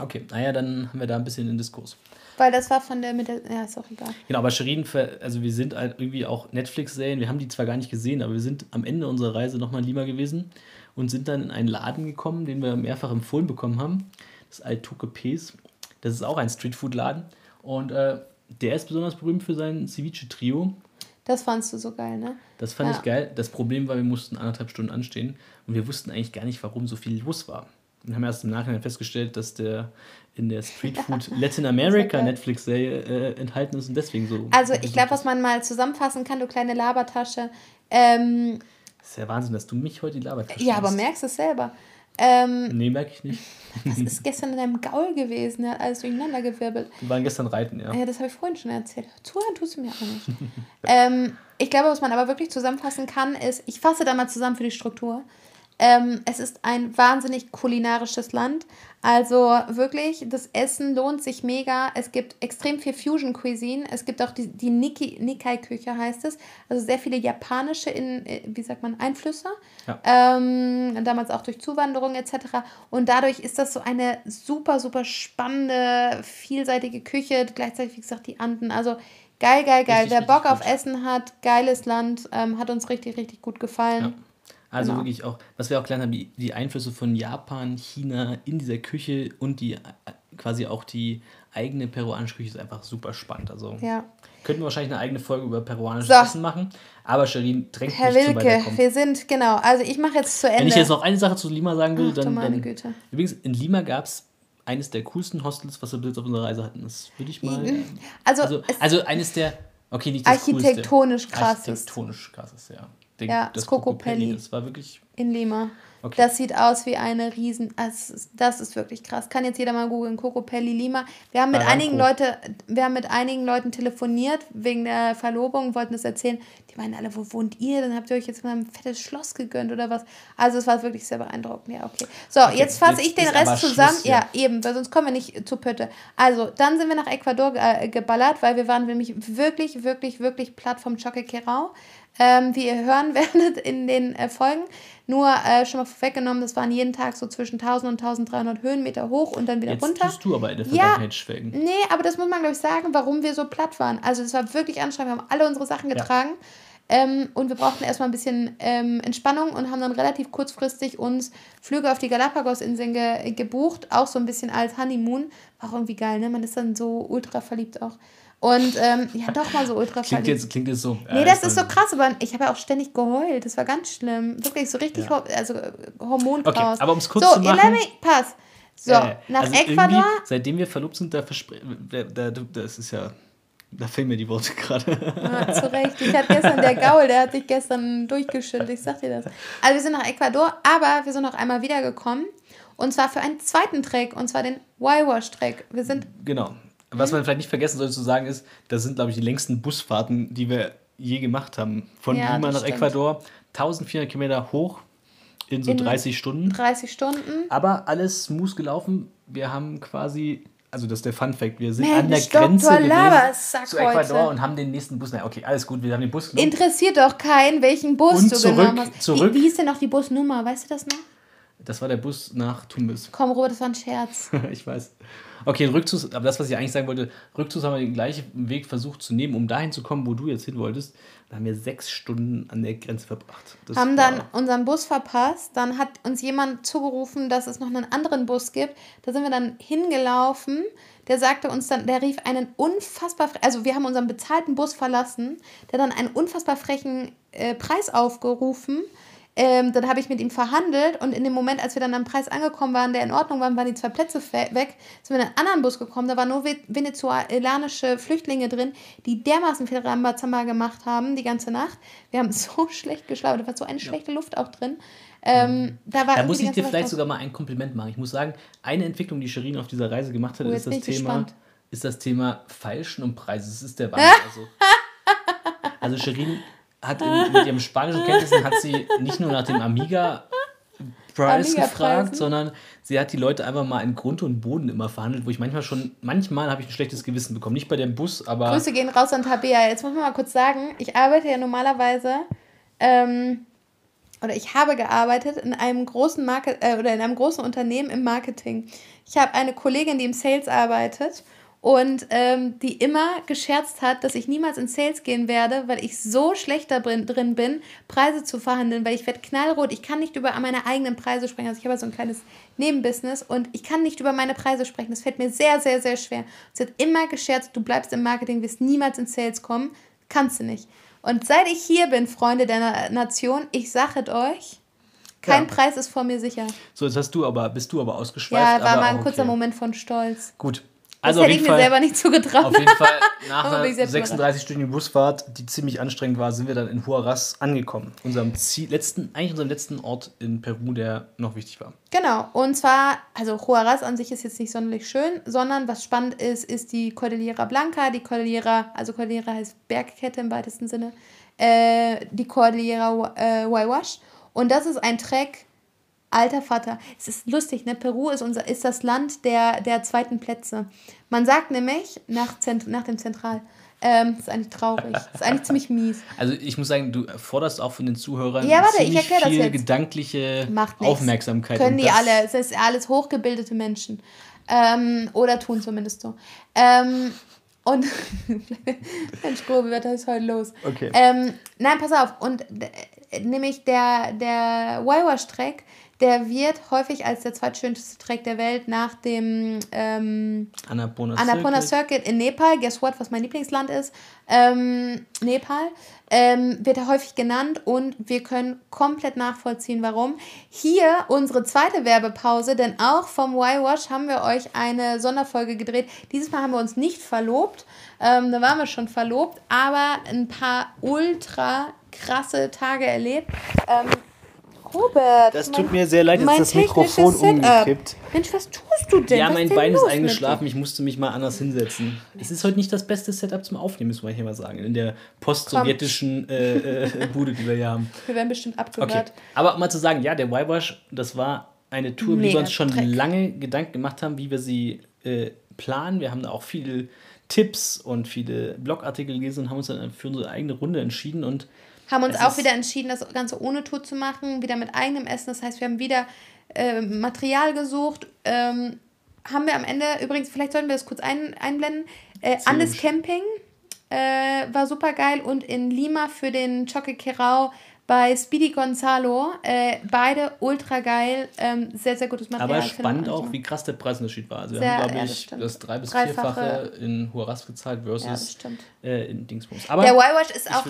Okay, naja, dann haben wir da ein bisschen den Diskurs. Weil das war von der mit der. Ja, ist auch egal. Genau, aber Shirin, ver- also wir sind halt irgendwie auch Netflix-Serien, wir haben die zwar gar nicht gesehen, aber wir sind am Ende unserer Reise nochmal in Lima gewesen und sind dann in einen Laden gekommen, den wir mehrfach empfohlen bekommen haben. Das Altuque Pes. Das ist auch ein Streetfood-Laden und äh, der ist besonders berühmt für sein Ceviche-Trio. Das fandst du so geil, ne? Das fand Ja. ich geil. Das Problem war, wir mussten anderthalb Stunden anstehen und wir wussten eigentlich gar nicht, warum so viel los war. Und haben erst im Nachhinein festgestellt, dass der in der Street Food Latin America. Netflix-Serie äh, enthalten ist und deswegen so. Also ich glaube, was man mal zusammenfassen kann, du kleine Labertasche. Ähm, Das ist ja Wahnsinn, dass du mich heute die Labertasche ja, aber hast. merkst es selber. Ähm, Nee, merke ich nicht. Was ist gestern in deinem Gaul gewesen? Der hat alles durcheinander gewirbelt. Wir waren gestern reiten, ja. Ja, das habe ich vorhin schon erzählt. Zuhören tust du mir auch nicht. ähm, ich glaube, was man aber wirklich zusammenfassen kann, ist, ich fasse da mal zusammen für die Struktur. Ähm, es ist ein wahnsinnig kulinarisches Land. Also wirklich, das Essen lohnt sich mega. Es gibt extrem viel Fusion Cuisine. Es gibt auch die, die Nikki, Nikkei-Küche, heißt es. Also sehr viele japanische, in, äh, wie sagt man, Einflüsse. Ja. Ähm, damals auch durch Zuwanderung etc. Und dadurch ist das so eine super, super spannende, vielseitige Küche. Gleichzeitig, wie gesagt, die Anden. Also geil, geil, geil. Richtig, Wer Bock auf gut. Essen hat, geiles Land, ähm, hat uns richtig, richtig gut gefallen. Ja. Also Genau. wirklich auch, was wir auch gelernt haben, die, die Einflüsse von Japan, China in dieser Küche und die quasi auch die eigene peruanische Küche ist einfach super spannend. Also Ja. könnten wir wahrscheinlich eine eigene Folge über peruanisches So. Essen machen. Aber Sherin drängt Herr mich zu Wilke, kommt. wir sind, genau. Also ich mache jetzt zu Ende. Wenn ich jetzt noch eine Sache zu Lima sagen will, Ach, dann, meine dann Güte. Übrigens, in Lima gab es eines der coolsten Hostels, was wir bis jetzt auf unserer Reise hatten. Das würde ich mal. ähm, also, Also, also eines der. Okay, nicht das Architektonisch krasses. Architektonisch krasses, ja. Der, Ja, das Cocopelli. Cocopelli, Das war wirklich. in Lima. Okay. Das sieht aus wie eine riesen, das ist, das ist wirklich krass. Kann jetzt jeder mal googeln, Coco Pelli Lima. Wir haben mit einigen Leute, wir haben mit einigen Leuten telefoniert wegen der Verlobung, wollten das erzählen. Die meinen alle, wo wohnt ihr? Dann habt ihr euch jetzt mal ein fettes Schloss gegönnt oder was? Also es war wirklich sehr beeindruckend. Ja, okay. So, Okay, jetzt fasse ich den Rest zusammen. Schluss hier. ja, eben, weil sonst kommen wir nicht zu Pötte. Also, dann sind wir nach Ecuador äh, geballert, weil wir waren nämlich wirklich, wirklich, wirklich platt vom Choque Querau. Ähm, wie ihr hören werdet in den äh, Folgen. Nur äh, schon mal vorweggenommen, das waren jeden Tag so zwischen 1000 und 1300 Höhenmeter hoch und dann wieder Jetzt runter. tust du aber in der Ja. Vergangenheit schwelgen. Nee, aber das muss man, glaube ich, sagen, warum wir so platt waren. Also, es war wirklich anstrengend. Wir haben alle unsere Sachen getragen. Ähm, und wir brauchten erstmal ein bisschen ähm, Entspannung und haben dann relativ kurzfristig uns Flüge auf die Galapagos-Inseln ge gebucht. Auch so ein bisschen als Honeymoon. War auch irgendwie geil, ne? Man ist dann so ultra verliebt auch. Und ähm, ja, doch mal so ultra Klingt jetzt, klingt jetzt so. Nee, äh, das ist so krass, aber ich habe ja auch ständig geheult. Das war ganz schlimm. Wirklich so richtig, Ja. Also äh, Hormonchaos. Okay, aber um's kurz so, zu machen- Lieben, pass. So, äh, nach also Ecuador. Seitdem wir verlobt sind, da versprechen. Da, da, das ist ja. Da fehlen mir die Worte gerade. Ja, zu Recht. Ich hatte gestern, der Gaul, der hat sich gestern durchgeschüttelt. Ich sag dir das. Also wir sind nach Ecuador, aber wir sind noch einmal wiedergekommen. Und zwar für einen zweiten Track, und zwar den Y-Wash-Track. Wir sind. Genau. Was man vielleicht nicht vergessen sollte zu sagen ist, das sind, glaube ich, die längsten Busfahrten, die wir je gemacht haben. Von Ja, Lima nach stimmt. Ecuador, 1400 Kilometer hoch in so In 30 Stunden. 30 Stunden. Aber alles smooth gelaufen. Wir haben quasi, also das ist der Fun Fact, wir sind Mensch, an der Dr. Grenze gewesen zu Ecuador heute. und haben den nächsten Bus. Na, okay, alles gut, wir haben den Bus genommen. Interessiert doch keinen, welchen Bus Und du zurück- genommen hast. zurück. Wie, wie hieß denn noch die Busnummer? Weißt du das noch? Das war der Bus nach Tumbes. Komm, Robert, das war ein Scherz. ich weiß. Okay, Rückzugs, aber das, was ich eigentlich sagen wollte, Rückzugs haben wir den gleichen Weg versucht zu nehmen, um dahin zu kommen, wo du jetzt hin wolltest. Da haben wir sechs Stunden an der Grenze verbracht. Das haben dann unseren Bus verpasst. Dann hat uns jemand zugerufen, dass es noch einen anderen Bus gibt. Da sind wir dann hingelaufen. Der sagte uns dann, der rief einen unfassbar, also wir haben unseren bezahlten Bus verlassen, der dann einen unfassbar frechen äh, Preis aufgerufen. Ähm, dann habe ich mit ihm verhandelt und in dem Moment, als wir dann am Preis angekommen waren, der in Ordnung war, waren die zwei Plätze weg, sind wir in einen anderen Bus gekommen. Da waren nur ve- venezuelanische Flüchtlinge drin, die dermaßen viel Rambazamba gemacht haben die ganze Nacht. Wir haben so schlecht geschlafen, da war so eine schlechte Luft auch drin. Ähm, da war Da irgendwie muss ich dir vielleicht sogar mal ein Kompliment machen. Ich muss sagen, eine Entwicklung, die Shirin auf dieser Reise gemacht hat, Oh, ist das, Thema, gespannt. ist das Thema Feilschen und Preise. Das ist der Wahnsinn. Also, also Shirin hat in, mit ihren spanischen Kenntnissen hat sie nicht nur nach dem Amiga Preis Amiga-Preisen. gefragt, sondern sie hat die Leute einfach mal in Grund und Boden immer verhandelt, wo ich manchmal schon, manchmal habe ich ein schlechtes Gewissen bekommen. Nicht bei dem Bus, aber Grüße gehen raus an Tabea. Jetzt muss man mal kurz sagen, ich arbeite ja normalerweise ähm, oder ich habe gearbeitet in einem großen Market äh, oder in einem großen Unternehmen im Marketing. Ich habe eine Kollegin, die im Sales arbeitet und ähm, die immer gescherzt hat, dass ich niemals in Sales gehen werde, weil ich so schlecht da drin, bin, Preise zu verhandeln, weil ich werde knallrot. Ich kann nicht über meine eigenen Preise sprechen. Also ich habe so ein kleines Nebenbusiness und ich kann nicht über meine Preise sprechen. Das fällt mir sehr, sehr, sehr schwer. Sie hat immer gescherzt, du bleibst im Marketing, wirst niemals in Sales kommen. Kannst du nicht. Und seit ich hier bin, Freunde der Na Nation, ich sage es euch, kein Ja. Preis ist vor mir sicher. so jetzt hast du aber, bist du aber ausgeschweift. Ja, war mal ein kurzer okay. Moment von Stolz. Gut. Das Also auf hätte ich mir Fall. selber nicht zugetraut. Auf jeden Fall, nach einer ich selbst 36-stündigen Busfahrt, die ziemlich anstrengend war, sind wir dann in Huaraz angekommen. Unserem Ziel, letzten, eigentlich unserem letzten Ort in Peru, der noch wichtig war. Genau, und zwar, also Juarez an sich ist jetzt nicht sonderlich schön, sondern was spannend ist, ist die Cordillera Blanca, die Cordillera, also Cordillera heißt Bergkette im weitesten Sinne, äh, die Cordillera äh, Huayhuash. Und das ist ein Trek, alter Vater. Es ist lustig, ne? Peru ist, unser, ist das Land der, der zweiten Plätze. Man sagt nämlich, nach, Zent, nach dem Zentral, ähm, das ist eigentlich traurig, das ist eigentlich ziemlich mies. Also ich muss sagen, du forderst auch von den Zuhörern Ja, warte, ich ziemlich das viel gedankliche. Aufmerksamkeit. Können die das- alle. Es ist alles hochgebildete Menschen. Ähm, oder tun zumindest so. Ähm, und Mensch, Grobe, was ist heute los? Okay. Ähm, nein, pass auf. Und äh, nämlich der, der Waiwash-Track, der wird häufig als der zweitschönste Track der Welt nach dem ähm, Annapurna, Annapurna Circuit. Circuit in Nepal, guess what, was mein Lieblingsland ist, ähm, Nepal, ähm, wird er häufig genannt und wir können komplett nachvollziehen, warum. Hier unsere zweite Werbepause, denn auch vom Y-Wash haben wir euch eine Sonderfolge gedreht. Dieses Mal haben wir uns nicht verlobt, ähm, da waren wir schon verlobt, aber ein paar ultra krasse Tage erlebt. Ähm, Robert, Das tut mir sehr leid, jetzt ist das Mikrofon umgekippt. Mensch, was tust du denn? Ja, Was mein denn Bein ist eingeschlafen. Ich musste mich mal anders hinsetzen. Es ist heute nicht das beste Setup zum Aufnehmen, muss man hier mal sagen. In der post-sowjetischen äh, äh, Bude, die wir hier haben. Wir werden bestimmt Okay. abgehört. Aber um mal zu sagen, ja, der Y-Wash, das war eine Tour, über die Mega wir uns schon Dreck. lange Gedanken gemacht haben, wie wir sie äh, planen. Wir haben da auch viele Tipps und viele Blogartikel gelesen und haben uns dann für unsere eigene Runde entschieden. Und Haben uns Es auch wieder entschieden, das Ganze ohne Tour zu machen, wieder mit eigenem Essen. Das heißt, wir haben wieder äh, Material gesucht. Ähm, haben wir am Ende, übrigens, vielleicht sollten wir das kurz ein, einblenden, äh, Andes. Camping äh, war super geil und in Lima für den Choque Querao bei Speedy Gonzalo. Äh, beide ultra geil. Ähm, sehr, sehr gutes Material. aber spannend auch, wie krass der Preisunterschied war. Also wir Sehr, haben, ja, glaube das ich, das drei- bis Dreifache. vierfache in Huaraz gezahlt Ja, versus stimmt. äh, in Dingsbums. Aber Der Y-Wash ist auch,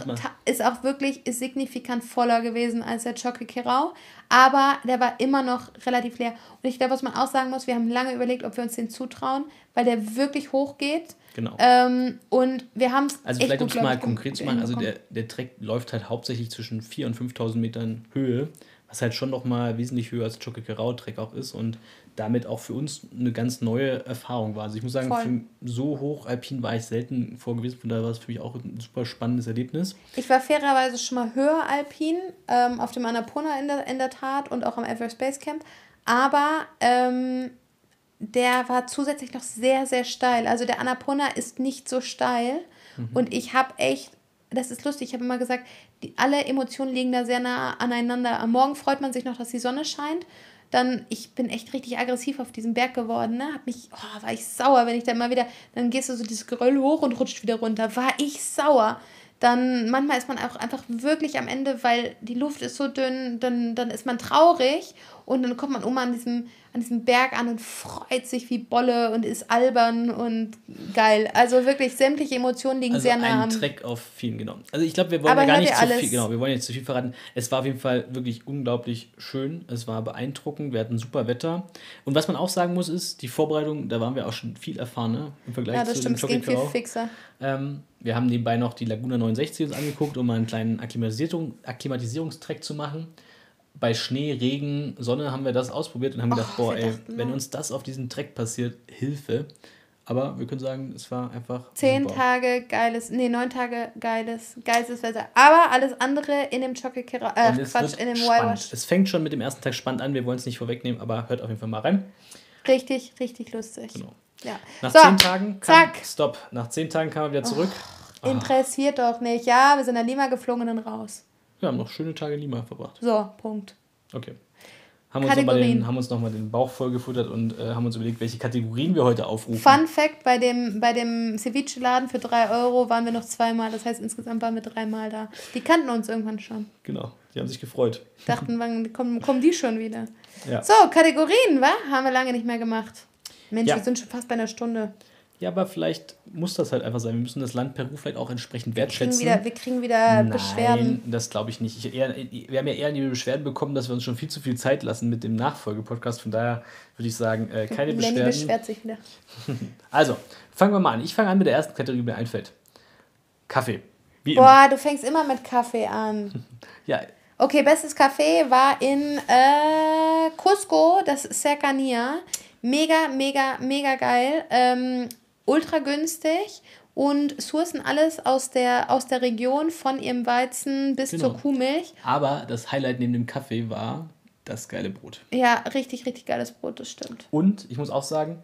ist auch wirklich ist signifikant voller gewesen als der Choque Kirau, aber der war immer noch relativ leer. Und ich glaube, was man auch sagen muss, wir haben lange überlegt, ob wir uns den zutrauen, weil der wirklich hoch geht. Genau. Ähm, und wir haben es. Also vielleicht um es mal konkret zu machen, also der, der Track läuft halt hauptsächlich zwischen 4.000 und 5.000 Metern Höhe, was halt schon nochmal wesentlich höher als Chokekerau-Track auch ist und damit auch für uns eine ganz neue Erfahrung war. Also ich muss sagen, für, so hoch alpin war ich selten vorgewiesen, von daher war es für mich auch ein super spannendes Erlebnis. Ich war fairerweise schon mal höher alpin, ähm, auf dem Annapurna in der, in der Tat und auch am Everest Base Camp, aber ähm, der war zusätzlich noch sehr, sehr steil. Also der Annapurna ist nicht so steil. Mhm. Und ich habe echt, das ist lustig, ich habe immer gesagt, die, alle Emotionen liegen da sehr nah aneinander. Am Morgen freut man sich noch, dass die Sonne scheint. Dann, ich bin echt richtig aggressiv auf diesem Berg geworden. Ne? Hab mich, oh, war ich sauer, wenn ich dann mal wieder, dann gehst du so dieses Geröll hoch und rutscht wieder runter. War ich sauer dann manchmal ist man auch einfach wirklich am Ende, weil die Luft ist so dünn, dann, dann ist man traurig und dann kommt man um an diesem, an diesem Berg an und freut sich wie Bolle und ist albern und geil. Also wirklich sämtliche Emotionen liegen also sehr nah am... Track auf vielen genommen. Also ich glaube, wir wollen ja gar nicht zu viel, genau, wir wollen jetzt zu viel verraten. Es war auf jeden Fall wirklich unglaublich schön. Es war beeindruckend. Wir hatten super Wetter. Und was man auch sagen muss, ist, die Vorbereitung, da waren wir auch schon viel erfahrener im Vergleich ja, das zu stimmt, dem es ging viel fixer. Ähm, wir haben nebenbei noch die Laguna 69 uns angeguckt, um mal einen kleinen Akklimatisierung, Akklimatisierungstrack zu machen bei Schnee, Regen, Sonne haben wir das ausprobiert und haben gedacht, boah, ey, wenn uns das auf diesem Track passiert, Hilfe. Aber wir können sagen, es war einfach. Zehn super. Tage geiles, nee, neun Tage geiles, geiles Wetter. Aber alles andere in dem Chokekira, äh, Quatsch, in dem Wild Es fängt schon mit dem ersten Tag spannend an, wir wollen es nicht vorwegnehmen, aber hört auf jeden Fall mal rein. Richtig, richtig lustig. Genau. Ja. Nach so, zehn Tagen kam, zack. Stopp. Nach zehn Tagen kam er wieder zurück. Oh, interessiert doch nicht. Ja, wir sind nach Lima geflogen und raus. Wir haben noch schöne Tage in Lima verbracht. So, Punkt. Okay. Haben uns, noch den, haben uns nochmal den Bauch vollgefuttert und äh, haben uns überlegt, welche Kategorien wir heute aufrufen. Fun Fact: Bei dem, bei dem Ceviche-Laden für 3 Euro waren wir noch zweimal. Das heißt, insgesamt waren wir dreimal da. Die kannten uns irgendwann schon. Genau, die haben sich gefreut. Dachten, wann kommen, kommen die schon wieder? Ja. So, Kategorien, wa? Haben wir lange nicht mehr gemacht. Mensch, ja. wir sind schon fast bei einer Stunde. Ja, aber vielleicht muss das halt einfach sein. Wir müssen das Land Peru vielleicht auch entsprechend wertschätzen. Wir kriegen wieder, wir kriegen wieder Nein, Beschwerden. das glaube ich nicht. Ich eher, wir haben ja eher die Beschwerden bekommen, dass wir uns schon viel zu viel Zeit lassen mit dem Nachfolgepodcast. Von daher würde ich sagen, äh, keine Lenny Beschwerden. beschwert sich wieder. also, fangen wir mal an. Ich fange an mit der ersten Kategorie, die mir einfällt. Kaffee. Wie Boah, immer. du fängst immer mit Kaffee an. ja. Okay, bestes Kaffee war in äh, Cusco, das Cercania. Mega, mega, mega geil. Ähm, ultra günstig und sourcen alles aus der, aus der Region, von ihrem Weizen bis genau. zur Kuhmilch. Aber das Highlight neben dem Kaffee war das geile Brot. Ja, richtig, richtig geiles Brot, das stimmt. Und ich muss auch sagen.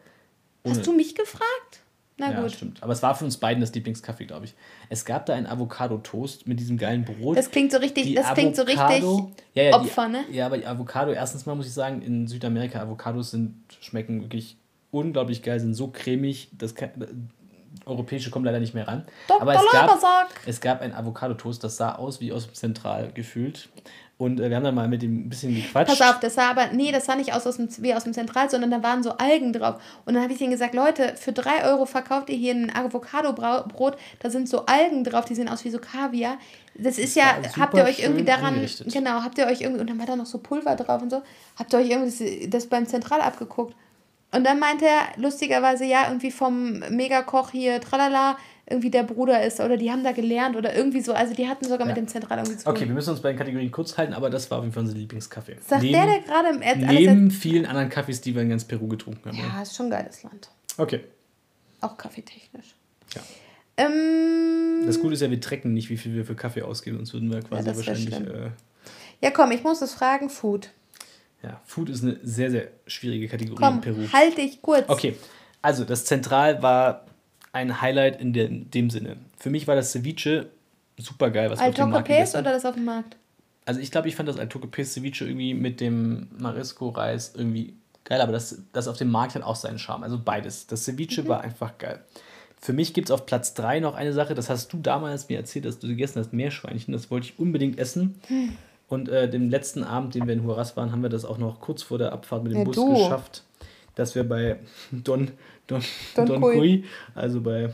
Hast du mich gefragt? Na ja, gut. stimmt. Aber es war für uns beiden das Lieblingskaffee, glaube ich. Es gab da einen Avocado-Toast mit diesem geilen Brot. Das klingt so richtig, die das Avocado, klingt so richtig ja, ja, Opfer, die, ne? Ja, aber die Avocado, erstens mal muss ich sagen, in Südamerika, Avocados sind, schmecken wirklich unglaublich geil, sind so cremig, das kann, europäische kommen leider nicht mehr ran. Dr. Aber es gab, es gab ein Avocado-Toast, das sah aus wie aus dem Zentral gefühlt. Und äh, wir haben dann mal mit ihm ein bisschen gequatscht. Pass auf, das sah aber, nee, das sah nicht aus, aus dem, wie aus dem Zentral, sondern da waren so Algen drauf. Und dann habe ich ihnen gesagt, Leute, für 3 Euro verkauft ihr hier ein Avocado-Brot, da sind so Algen drauf, die sehen aus wie so Kaviar. Das, das ist ja, habt ihr euch irgendwie daran, genau, habt ihr euch irgendwie, und dann war da noch so Pulver drauf und so, habt ihr euch irgendwie das, das beim Zentral abgeguckt. Und dann meinte er lustigerweise, ja, irgendwie vom Megakoch hier, tralala, irgendwie der Bruder ist oder die haben da gelernt oder irgendwie so. Also die hatten sogar ja. mit dem Zentral irgendwie zu tun. Okay, wir müssen uns bei den Kategorien kurz halten, aber das war auf jeden Fall unser Lieblingskaffee. Sagt neben, der, der gerade im Erd Neben vielen anderen Kaffees, die wir in ganz Peru getrunken haben. Ja, ist schon ein geiles Land. Okay. Auch kaffeetechnisch. Ja. Ähm, das Gute ist ja, wir trecken nicht, wie viel wir für Kaffee ausgeben, sonst würden wir quasi ja, wahrscheinlich. Äh, ja, komm, ich muss es fragen: Food. Ja, Food ist eine sehr, sehr schwierige Kategorie komm, in Peru. Halt dich kurz. Okay, also das Zentral war ein Highlight in, in dem Sinne. Für mich war das Ceviche super geil, was Al wir auf oder das auf dem Markt? Also ich glaube, ich fand das Al Ceviche irgendwie mit dem Marisco-Reis irgendwie geil, aber das, das auf dem Markt hat auch seinen Charme. Also beides. Das Ceviche mhm. war einfach geil. Für mich gibt es auf Platz 3 noch eine Sache, das hast du damals mir erzählt, dass du gegessen hast, Meerschweinchen. Das wollte ich unbedingt essen. Hm. Und äh, dem letzten Abend, den wir in Huaraz waren, haben wir das auch noch kurz vor der Abfahrt mit dem ja, Bus du. geschafft, dass wir bei Don, Don, Don, Don Kui, also bei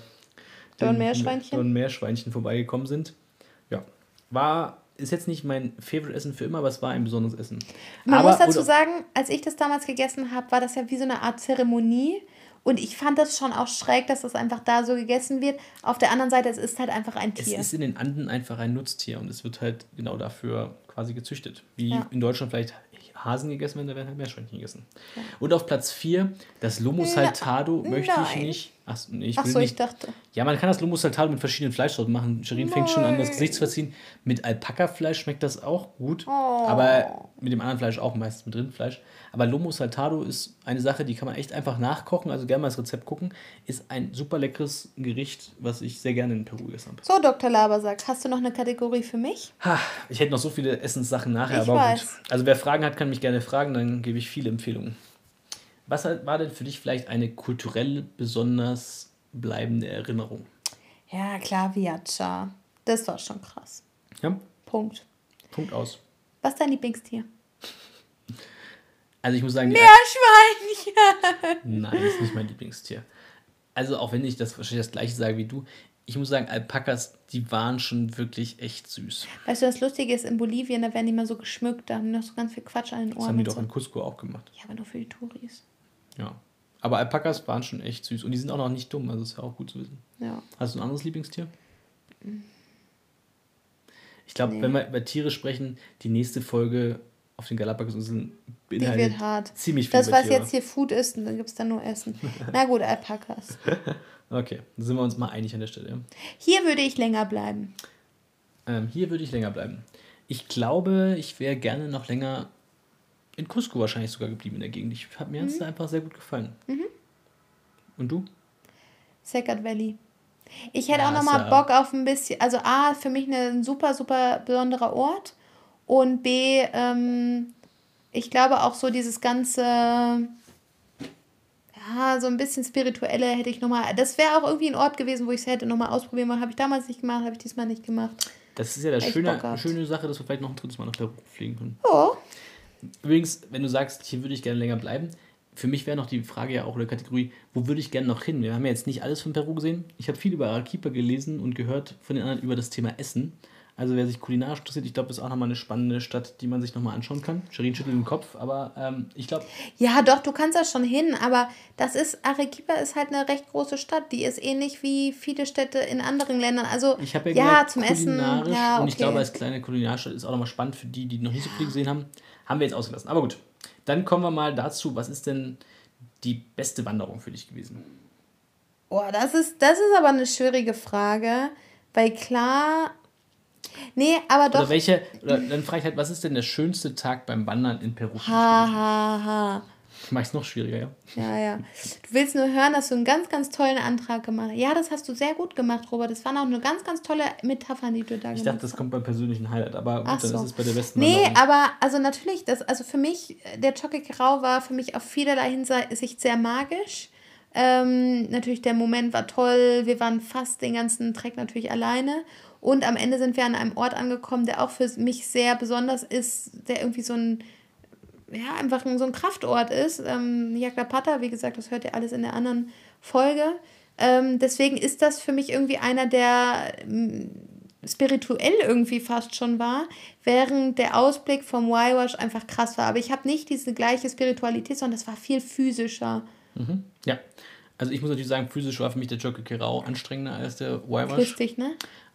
Don Meerschweinchen. Don Meerschweinchen vorbeigekommen sind. Ja, war ist jetzt nicht mein Favorite-Essen für immer, aber es war ein besonderes Essen. Man aber, muss dazu sagen, als ich das damals gegessen habe, war das ja wie so eine Art Zeremonie. Und ich fand das schon auch schräg, dass das einfach da so gegessen wird. Auf der anderen Seite, es ist halt einfach ein Tier. Es ist in den Anden einfach ein Nutztier und es wird halt genau dafür quasi gezüchtet. Wie Ja. in Deutschland vielleicht Hasen gegessen werden, da werden halt Meerschweinchen gegessen. Und auf Platz 4, das Lomo Na, Saltado möchte ich nein. nicht. Ach, nee, ich Ach so, nicht. ich dachte. Ja, man kann das Lomo Saltado mit verschiedenen Fleischsorten machen. Sherin fängt schon an, das. Gesicht zu verziehen. Mit Alpaka-Fleisch schmeckt das auch gut. Oh. Aber mit dem anderen Fleisch auch, meistens mit Rindfleisch. Aber Lomo Saltado ist eine Sache, die kann man echt einfach nachkochen. Also gerne mal das Rezept gucken. Ist ein super leckeres Gericht, was ich sehr gerne in Peru gegessen habe. So, Dr. Labersack, hast du noch eine Kategorie für mich? Ha, ich hätte noch so viele Essenssachen nachher, Ich aber weiß. gut. Also wer Fragen hat, kann mich gerne fragen, dann gebe ich viele Empfehlungen. Was war denn für dich vielleicht eine kulturell besonders bleibende Erinnerung? Ja, klar, Viacha. Das war schon krass. Ja, Punkt. Punkt aus. Was ist dein Lieblingstier? Also ich muss sagen, Meerschweinchen. Nein, ist nicht mein Lieblingstier. Also auch wenn ich das wahrscheinlich das gleiche sage wie du, ich muss sagen, Alpakas, die waren schon wirklich echt süß. Weißt du, das Lustige ist, in Bolivien, da werden die mal so geschmückt, da haben die noch so ganz viel Quatsch an den Das Ohren. haben die doch so. in Cusco auch gemacht. Ja, aber nur für die Touris. Ja. Aber Alpakas waren schon echt süß und die sind auch noch nicht dumm, also ist ja auch gut zu wissen. Ja. Hast du ein anderes Lieblingstier? Ich glaube, Nee. wenn wir über Tiere sprechen, die nächste Folge auf den Galapagosinseln Die beinhaltet wird hart. ziemlich viel Das, was Tiere. jetzt hier Food ist, und dann gibt es dann nur Essen. Na gut, Alpakas. Okay, dann sind wir uns mal einig an der Stelle. Hier würde ich länger bleiben. Ähm, hier würde ich länger bleiben. Ich glaube, ich wäre gerne noch länger in Cusco wahrscheinlich sogar geblieben in der Gegend. Ich habe mir Mhm. das da einfach sehr gut gefallen. Und du? Second Valley. Ich hätte Ja, auch noch ist mal ja- Bock auf ein bisschen, also A, für mich ein super, super besonderer Ort und B, ähm, ich glaube auch so dieses ganze, ja, so ein bisschen spirituelle hätte ich noch mal, das wäre auch irgendwie ein Ort gewesen, wo ich es hätte noch mal ausprobieren wollen. Habe ich damals nicht gemacht, habe ich diesmal nicht gemacht. Das ist ja Echt schöne, schöne Sache, dass wir vielleicht noch ein drittes Mal nach Peru fliegen können. Oh, Übrigens, wenn du sagst, hier würde ich gerne länger bleiben, für mich wäre noch die Frage ja auch oder Kategorie, wo würde ich gerne noch hin? Wir haben ja jetzt nicht alles von Peru gesehen. Ich habe viel über Arequipa gelesen und gehört von den anderen über das Thema Essen. Also wer sich kulinarisch interessiert, ich glaube, das ist auch nochmal eine spannende Stadt, die man sich nochmal anschauen kann. Sherin schüttelt den Kopf, aber ähm, ich glaube, Ja, doch, du kannst da schon hin, aber das ist, Arequipa ist halt eine recht große Stadt. Die ist ähnlich wie viele Städte in anderen Ländern. Also, ich habe ja, ja, gesagt, zum Essen. kulinarisch Ja, okay. und ich glaube, als kleine Kulinarstadt ist auch nochmal spannend für die, die noch nicht so viel gesehen haben. Haben wir jetzt ausgelassen. Aber gut, dann kommen wir mal dazu, was ist denn die beste Wanderung für dich gewesen? Boah, das ist, das ist aber eine schwierige Frage, weil klar. Nee, aber Oder doch. welche, oder dann frage ich halt, was ist denn der schönste Tag beim Wandern in Peru? Ha, ha, ha. Mach ich's noch schwieriger, ja. Ja, ja. Du willst nur hören, dass du einen ganz, ganz tollen Antrag gemacht hast. Ja, das hast du sehr gut gemacht, Robert. Das waren auch eine ganz, ganz tolle Metaphern, die du da Ich gemacht dachte, das hast. kommt beim persönlichen Highlight, aber gut, Ach dann so. ist es bei der besten Nee, Wanderung. aber also natürlich, das, also für mich, der Chokikerau war für mich auf vielerlei Hinsicht sehr magisch. Ähm, natürlich, der Moment war toll. Wir waren fast den ganzen Trek natürlich alleine. Und am Ende sind wir an einem Ort angekommen, der auch für mich sehr besonders ist, der irgendwie so ein, ja, einfach so ein Kraftort ist. Ähm, wie gesagt, das hört ihr alles in der anderen Folge. Ähm, deswegen ist das für mich irgendwie einer, der ähm, spirituell irgendwie fast schon war, während der Ausblick vom Y-Wash einfach krass war. Aber ich habe nicht diese gleiche Spiritualität, sondern das war viel physischer. Mhm. Ja. Also ich muss natürlich sagen, physisch war für mich der Jockey Kerau anstrengender als der Y-Wash. Christlich, ne?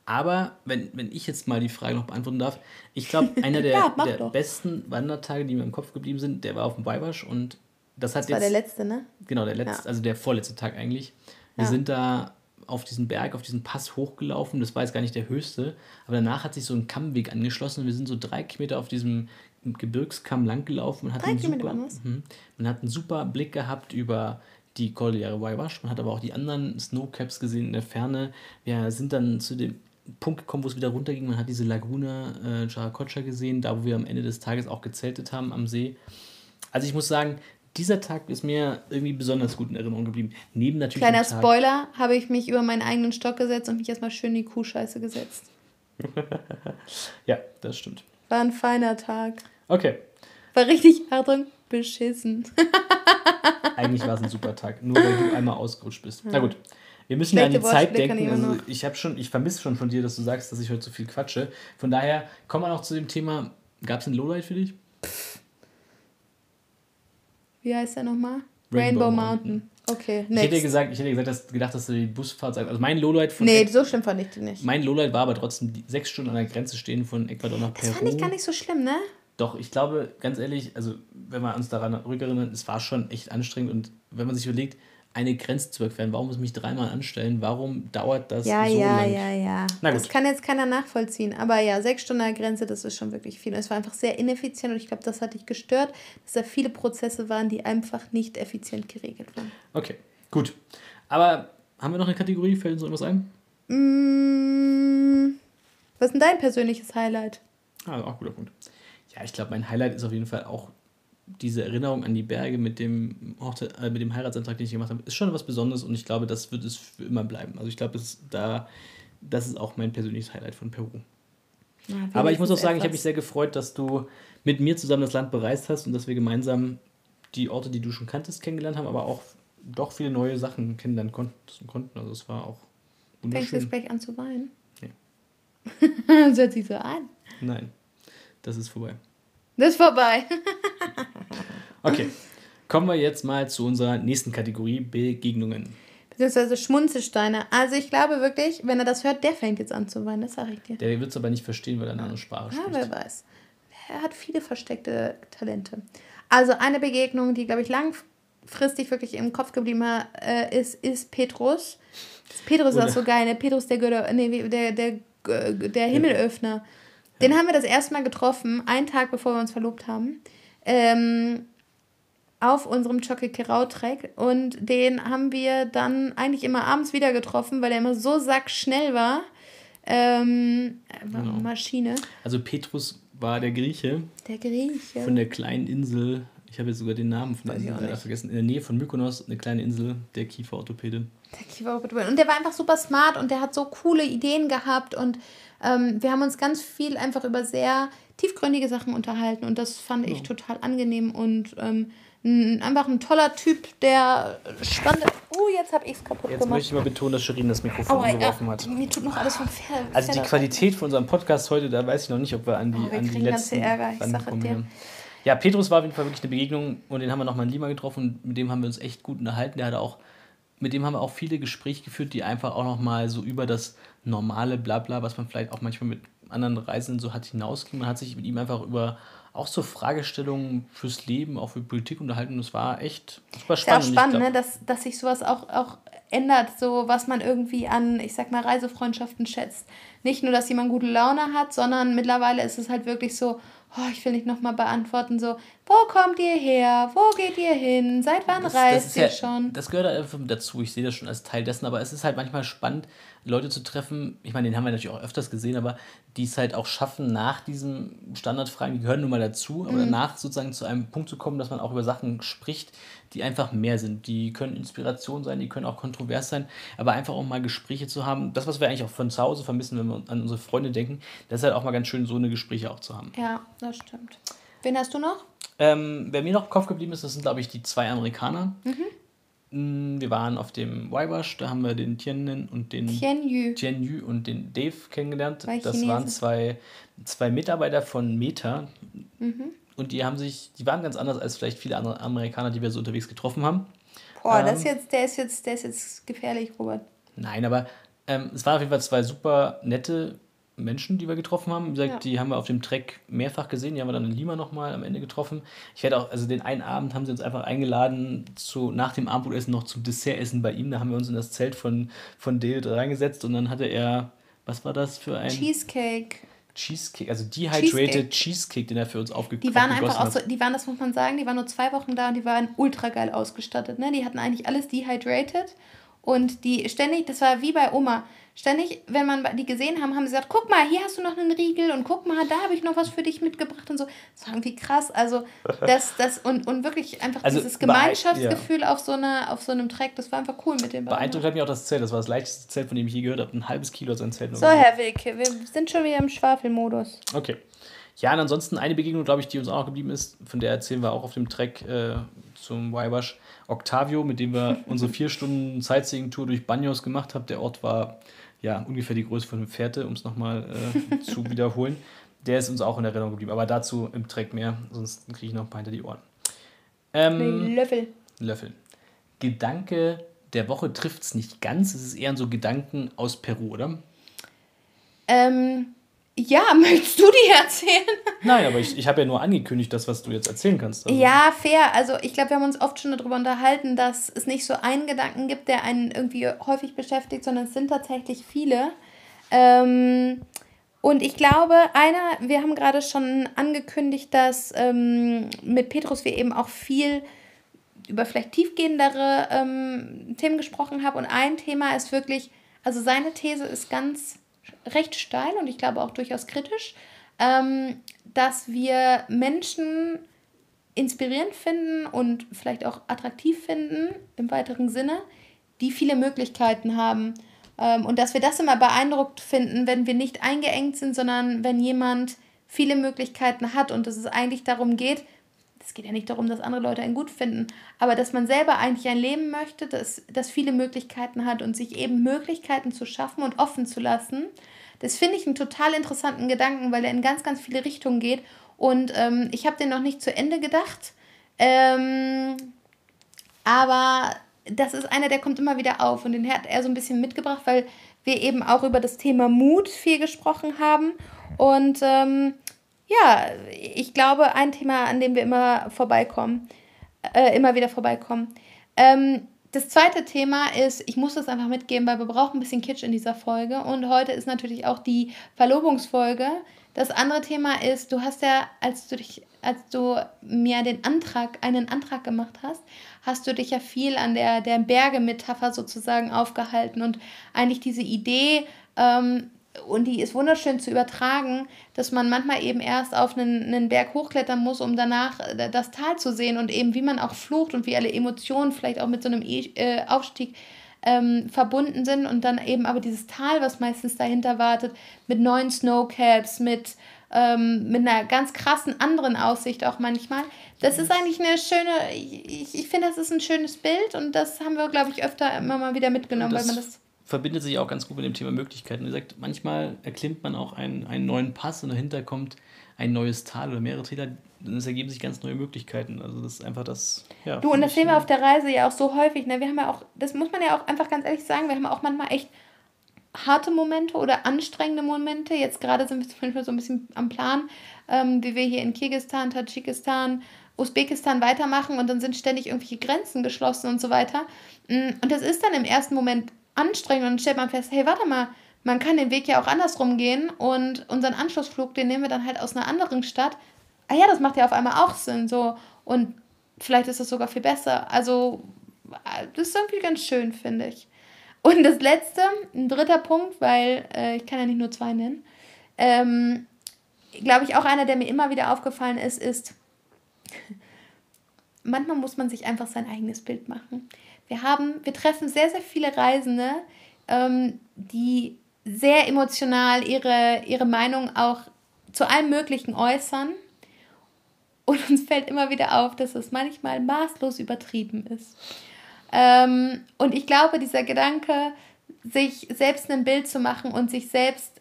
Aber wenn, wenn ich jetzt mal die Frage noch beantworten darf, ich glaube, einer der, Ja, der doch. besten Wandertage, die mir im Kopf geblieben sind, der war auf dem Y-Wash und das hat Das war jetzt... der letzte, ne? Genau, der letzte, Ja. also der vorletzte Tag eigentlich. Wir Ja. sind da auf diesen Berg, auf diesen Pass hochgelaufen. Das war jetzt gar nicht der höchste, aber danach hat sich so ein Kammweg angeschlossen und wir sind so drei Kilometer auf diesem Gebirgskamm langgelaufen. Man hat Drei einen Kilometer super? Mhm. man hat einen super Blick gehabt über die Cordillere Waiwash. Man hat aber auch die anderen Snowcaps gesehen in der Ferne. Wir sind dann zu dem Punkt gekommen, wo es wieder runterging. Man hat diese Lagune äh, Jaracocha gesehen, da wo wir am Ende des Tages auch gezeltet haben am See. Also ich muss sagen, dieser Tag ist mir irgendwie besonders gut in Erinnerung geblieben. Neben natürlich Kleiner Tag, Spoiler, habe ich mich über meinen eigenen Stock gesetzt und mich erstmal schön in die Kuhscheiße gesetzt. Ja, das stimmt. War ein feiner Tag. Okay, War richtig, Achtung, beschissen. eigentlich war es ein super Tag, nur weil du einmal ausgerutscht bist. Na gut, wir müssen ja an die Zeit denken. Also ich habe schon, ich vermisse schon von dir, dass du sagst, dass ich heute so viel quatsche. Von daher kommen wir noch zu dem Thema. Gab es ein Lowlight für dich? Wie heißt der nochmal? Rainbow Rainbow, Mountain. Mountain. Okay, Ich hätte gesagt, ich hätte gesagt, dass, gedacht, dass du die Busfahrt Also mein Lowlight von. Nee, so schlimm fand ich die nicht. Mein Lowlight war aber trotzdem die sechs Stunden an der Grenze stehen von Ecuador nach Peru. Das fand ich gar nicht so schlimm, ne? Doch, ich glaube, ganz ehrlich, also wenn wir uns daran rückerinnern, es war schon echt anstrengend und wenn man sich überlegt, eine Grenze zu überqueren, warum muss ich mich dreimal anstellen, warum dauert das Ja, so ja, lang? ja, ja. Gut. Das kann jetzt keiner nachvollziehen. Aber ja, sechs Stunden Grenze, das ist schon wirklich viel. Und es war einfach sehr ineffizient und ich glaube, das hat dich gestört, dass da viele Prozesse waren, die einfach nicht effizient geregelt waren. Okay, gut. Aber haben wir noch eine Kategorie? Fällt uns irgendwas ein? Mm, was ist denn dein persönliches Highlight? Ah, auch guter Punkt. Ja, ich glaube, mein Highlight ist auf jeden Fall auch diese Erinnerung an die Berge mit dem, Hochze- äh, mit dem Heiratsantrag, den ich gemacht habe. Ist schon was Besonderes und ich glaube, das wird es für immer bleiben. Also ich glaube, das, ist da, das ist auch mein persönliches Highlight von Peru. Na, Aber ich muss auch sagen, ich habe mich sehr gefreut, dass du mit mir zusammen das Land bereist hast und dass wir gemeinsam die Orte, die du schon kanntest, kennengelernt haben, aber auch doch viele neue Sachen kennenlernen konnten. konnten. Also es war auch Fängst du wunderschön. gleich an zu weinen? Nee. das hört sich so an. Nein, das ist vorbei. Das ist vorbei. Okay, kommen wir jetzt mal zu unserer nächsten Kategorie, Begegnungen. Beziehungsweise Schmunzelsteine. Also ich glaube wirklich, wenn er das hört, der fängt jetzt an zu weinen, das sage ich dir. Der wird es aber nicht verstehen, weil er eine andere Sprache Ja, spricht. wer weiß. Er hat viele versteckte Talente. Also eine Begegnung, die, glaube ich, langfristig wirklich im Kopf geblieben äh, ist, ist Petrus. Petrus ist auch so geil, ne? Petrus der, Götter, nee, der, der, der, der Himmelöffner. Den haben wir das erste Mal getroffen, einen Tag bevor wir uns verlobt haben. Ähm, auf unserem Chocolate-Trek und den haben wir dann eigentlich immer abends wieder getroffen, weil er immer so sackschnell war. Ähm, war Genau. Maschine. Also Petrus war der Grieche Der Grieche. von der kleinen Insel, ich habe jetzt sogar den Namen von der Insel leider vergessen, in der Nähe von Mykonos, eine kleine Insel, der Kieferorthopäde. Der Kieferorthopäde. Und der war einfach super smart und der hat so coole Ideen gehabt und ähm, wir haben uns ganz viel einfach über sehr tiefgründige Sachen unterhalten und das fand ich total angenehm und ähm, ein, einfach ein toller Typ, der spannend. Oh, jetzt habe ich es kaputt Jetzt gemacht. möchte ich mal betonen, dass Shirin das Mikrofon Aua, ja, umgeworfen hat. mir tut noch alles vom Pferd. Also die Qualität von unserem Podcast heute, da weiß ich noch nicht, ob wir an die, Oh, wir an die letzten Ärger, ich sag es rankommen dir. Ja, Petrus war auf jeden Fall wirklich eine Begegnung und den haben wir nochmal in Lima getroffen und mit dem haben wir uns echt gut unterhalten. Der hatte auch, mit dem haben wir auch viele Gespräche geführt, die einfach auch nochmal so über das normale Blabla, was man vielleicht auch manchmal mit anderen Reisenden so hat, hinausging. Man hat sich mit ihm einfach über auch so Fragestellungen fürs Leben, auch für Politik unterhalten und es war echt super Ist ja auch spannend. Spannend, ne? dass, dass sich sowas auch, auch ändert, so was man irgendwie an, ich sag mal, Reisefreundschaften schätzt. Nicht nur, dass jemand gute Laune hat, sondern mittlerweile ist es halt wirklich so, oh, ich will nicht nochmal beantworten, so, wo kommt ihr her? Wo geht ihr hin? Seit wann reist ist ihr ja, schon? Das gehört einfach dazu. Ich sehe das schon als Teil dessen, aber es ist halt manchmal spannend, Leute zu treffen. Ich meine, den haben wir natürlich auch öfters gesehen, aber die es halt auch schaffen, nach diesem Standardfragen, die gehören nun mal dazu, Mhm. aber danach sozusagen zu einem Punkt zu kommen, dass man auch über Sachen spricht, die einfach mehr sind. Die können Inspiration sein, die können auch kontrovers sein, aber einfach auch mal Gespräche zu haben. Das, was wir eigentlich auch von zu Hause vermissen, wenn wir an unsere Freunde denken, das ist halt auch mal ganz schön, so eine Gespräche auch zu haben. Ja, das stimmt. Wen hast du noch? Ähm, wer mir noch im Kopf geblieben ist, das sind, glaube ich, die zwei Amerikaner. Mm, Wir waren auf dem Waiwash, da haben wir den Tianwen und den Tian Yu. Tian Yu und den Dave kennengelernt. Zwei das waren zwei, zwei Mitarbeiter von Meta. Mhm. Und die haben sich, die waren ganz anders als vielleicht viele andere Amerikaner, die wir so unterwegs getroffen haben. Boah, Ähm. das jetzt, der ist jetzt, der ist jetzt gefährlich, Robert. Nein, aber ähm, es waren auf jeden Fall zwei super nette Menschen, die wir getroffen haben. Wie gesagt, Ja. die haben wir auf dem Trek mehrfach gesehen. Die haben wir dann in Lima nochmal am Ende getroffen. Ich werde auch, also den einen Abend haben sie uns einfach eingeladen, zu, nach dem Abendbrotessen noch zum Dessertessen bei ihm. Da haben wir uns in das Zelt von, von Dale reingesetzt und dann hatte er, was war das für ein Cheesecake. Cheesecake, also dehydrated Cheesecake, den er für uns aufge Die waren einfach auch so, hat. die waren, das muss man sagen, die waren nur zwei Wochen da und die waren ultra geil ausgestattet. Ne? Die hatten eigentlich alles dehydrated und die ständig, das war wie bei Oma, ständig, wenn man die gesehen haben, haben sie gesagt, guck mal, hier hast du noch einen Riegel und guck mal, da habe ich noch was für dich mitgebracht und so. Das war irgendwie krass. Also das, das und, und wirklich einfach Also dieses Gemeinschaftsgefühl auf so einer, auf so einem Track, das war einfach cool mit beiden. Beeindruckt hat mich auch das Zelt. Das war das leichteste Zelt, von dem ich je gehört habe. Ein halbes Kilo hat sein Zelt. So. Herr Wilke, wir sind schon wieder im Schwafelmodus. Okay. Ja, und ansonsten eine Begegnung, glaube ich, die uns auch noch geblieben ist, von der erzählen wir auch auf dem Trek äh, zum Waiwash. Octavio, mit dem wir unsere vier Stunden Sightseeing-Tour durch Banyos gemacht haben. Der Ort war ja ungefähr die Größe von einem Pferde, um es nochmal äh, zu wiederholen. Der ist uns auch in Erinnerung geblieben. Aber dazu im Trek mehr, sonst kriege ich noch ein paar hinter die Ohren. Ähm, Löffel. Löffel. Gedanke der Woche trifft es nicht ganz. Es ist eher so Gedanken aus Peru, oder? Ähm, ja, möchtest du die erzählen? Nein, aber ich, ich habe ja nur angekündigt, das, was du jetzt erzählen kannst. Also. Ja, fair. Also ich glaube, wir haben uns oft schon darüber unterhalten, dass es nicht so einen Gedanken gibt, der einen irgendwie häufig beschäftigt, sondern es sind tatsächlich viele. Ähm, und ich glaube, einer, wir haben gerade schon angekündigt, dass ähm, mit Petrus wir eben auch viel über vielleicht tiefgehendere ähm, Themen gesprochen haben. Und ein Thema ist wirklich, also seine These ist ganz recht steil und ich glaube auch durchaus kritisch, ähm, dass wir Menschen inspirierend finden und vielleicht auch attraktiv finden im weiteren Sinne, die viele Möglichkeiten haben. Ähm, und dass wir das immer beeindruckt finden, wenn wir nicht eingeengt sind, sondern wenn jemand viele Möglichkeiten hat und dass es eigentlich darum geht, es geht ja nicht darum, dass andere Leute einen gut finden, aber dass man selber eigentlich ein Leben möchte, das, das viele Möglichkeiten hat und sich eben Möglichkeiten zu schaffen und offen zu lassen. Das finde ich einen total interessanten Gedanken, weil er in ganz, ganz viele Richtungen geht. Und ähm, ich habe den noch nicht zu Ende gedacht. Ähm, aber das ist einer, der kommt immer wieder auf und den hat er so ein bisschen mitgebracht, weil wir eben auch über das Thema Mut viel gesprochen haben. Und ähm, ja, ich glaube, ein Thema, an dem wir immer vorbeikommen, äh, immer wieder vorbeikommen. Ähm, das zweite Thema ist, ich muss das einfach mitgeben, weil wir brauchen ein bisschen Kitsch in dieser Folge. Und heute ist natürlich auch die Verlobungsfolge. Das andere Thema ist, du hast ja, als du dich, als du mir den Antrag, einen Antrag gemacht hast, hast du dich ja viel an der, der Berge-Metapher sozusagen aufgehalten und eigentlich diese Idee, ähm, und die ist wunderschön zu übertragen, dass man manchmal eben erst auf einen, einen Berg hochklettern muss, um danach äh, das Tal zu sehen und eben wie man auch flucht und wie alle Emotionen vielleicht auch mit so einem e Aufstieg ähm, verbunden sind und dann eben aber dieses Tal, was meistens dahinter wartet, mit neuen Snowcaps, mit, ähm, mit einer ganz krassen anderen Aussicht auch manchmal. Das ist eigentlich eine schöne, ich, ich finde, das ist ein schönes Bild und das haben wir, glaube ich, öfter immer mal wieder mitgenommen, weil man das verbindet sich auch ganz gut mit dem Thema Möglichkeiten. Wie gesagt, manchmal erklimmt man auch einen, einen neuen Pass und dahinter kommt ein neues Tal oder mehrere Täler. Und es ergeben sich ganz neue Möglichkeiten. Also das ist einfach das. Ja, du, und das sehen wir auf der Reise ja auch so häufig. Ne? Wir haben ja auch, das muss man ja auch einfach ganz ehrlich sagen, wir haben auch manchmal echt harte Momente oder anstrengende Momente. Jetzt gerade sind wir zum Beispiel so ein bisschen am Plan, ähm, wie wir hier in Kirgistan, Tadschikistan, Usbekistan weitermachen und dann sind ständig irgendwelche Grenzen geschlossen und so weiter. Mm, und das ist dann im ersten Moment anstrengend und stellt man fest, hey, warte mal, man kann den Weg ja auch andersrum gehen und unseren Anschlussflug, den nehmen wir dann halt aus einer anderen Stadt. Ah ja, das macht ja auf einmal auch Sinn, so. Und vielleicht ist das sogar viel besser. Also, das ist irgendwie ganz schön, finde ich. Und das letzte, ein dritter Punkt, weil äh, ich kann ja nicht nur zwei nennen, ähm, glaube ich, auch einer, der mir immer wieder aufgefallen ist, ist, manchmal muss man sich einfach sein eigenes Bild machen. Wir haben, wir treffen sehr, sehr viele Reisende, ähm, die sehr emotional ihre, ihre Meinung auch zu allem Möglichen äußern. Und uns fällt immer wieder auf, dass es manchmal maßlos übertrieben ist. Ähm, und ich glaube, dieser Gedanke, sich selbst ein Bild zu machen und sich selbst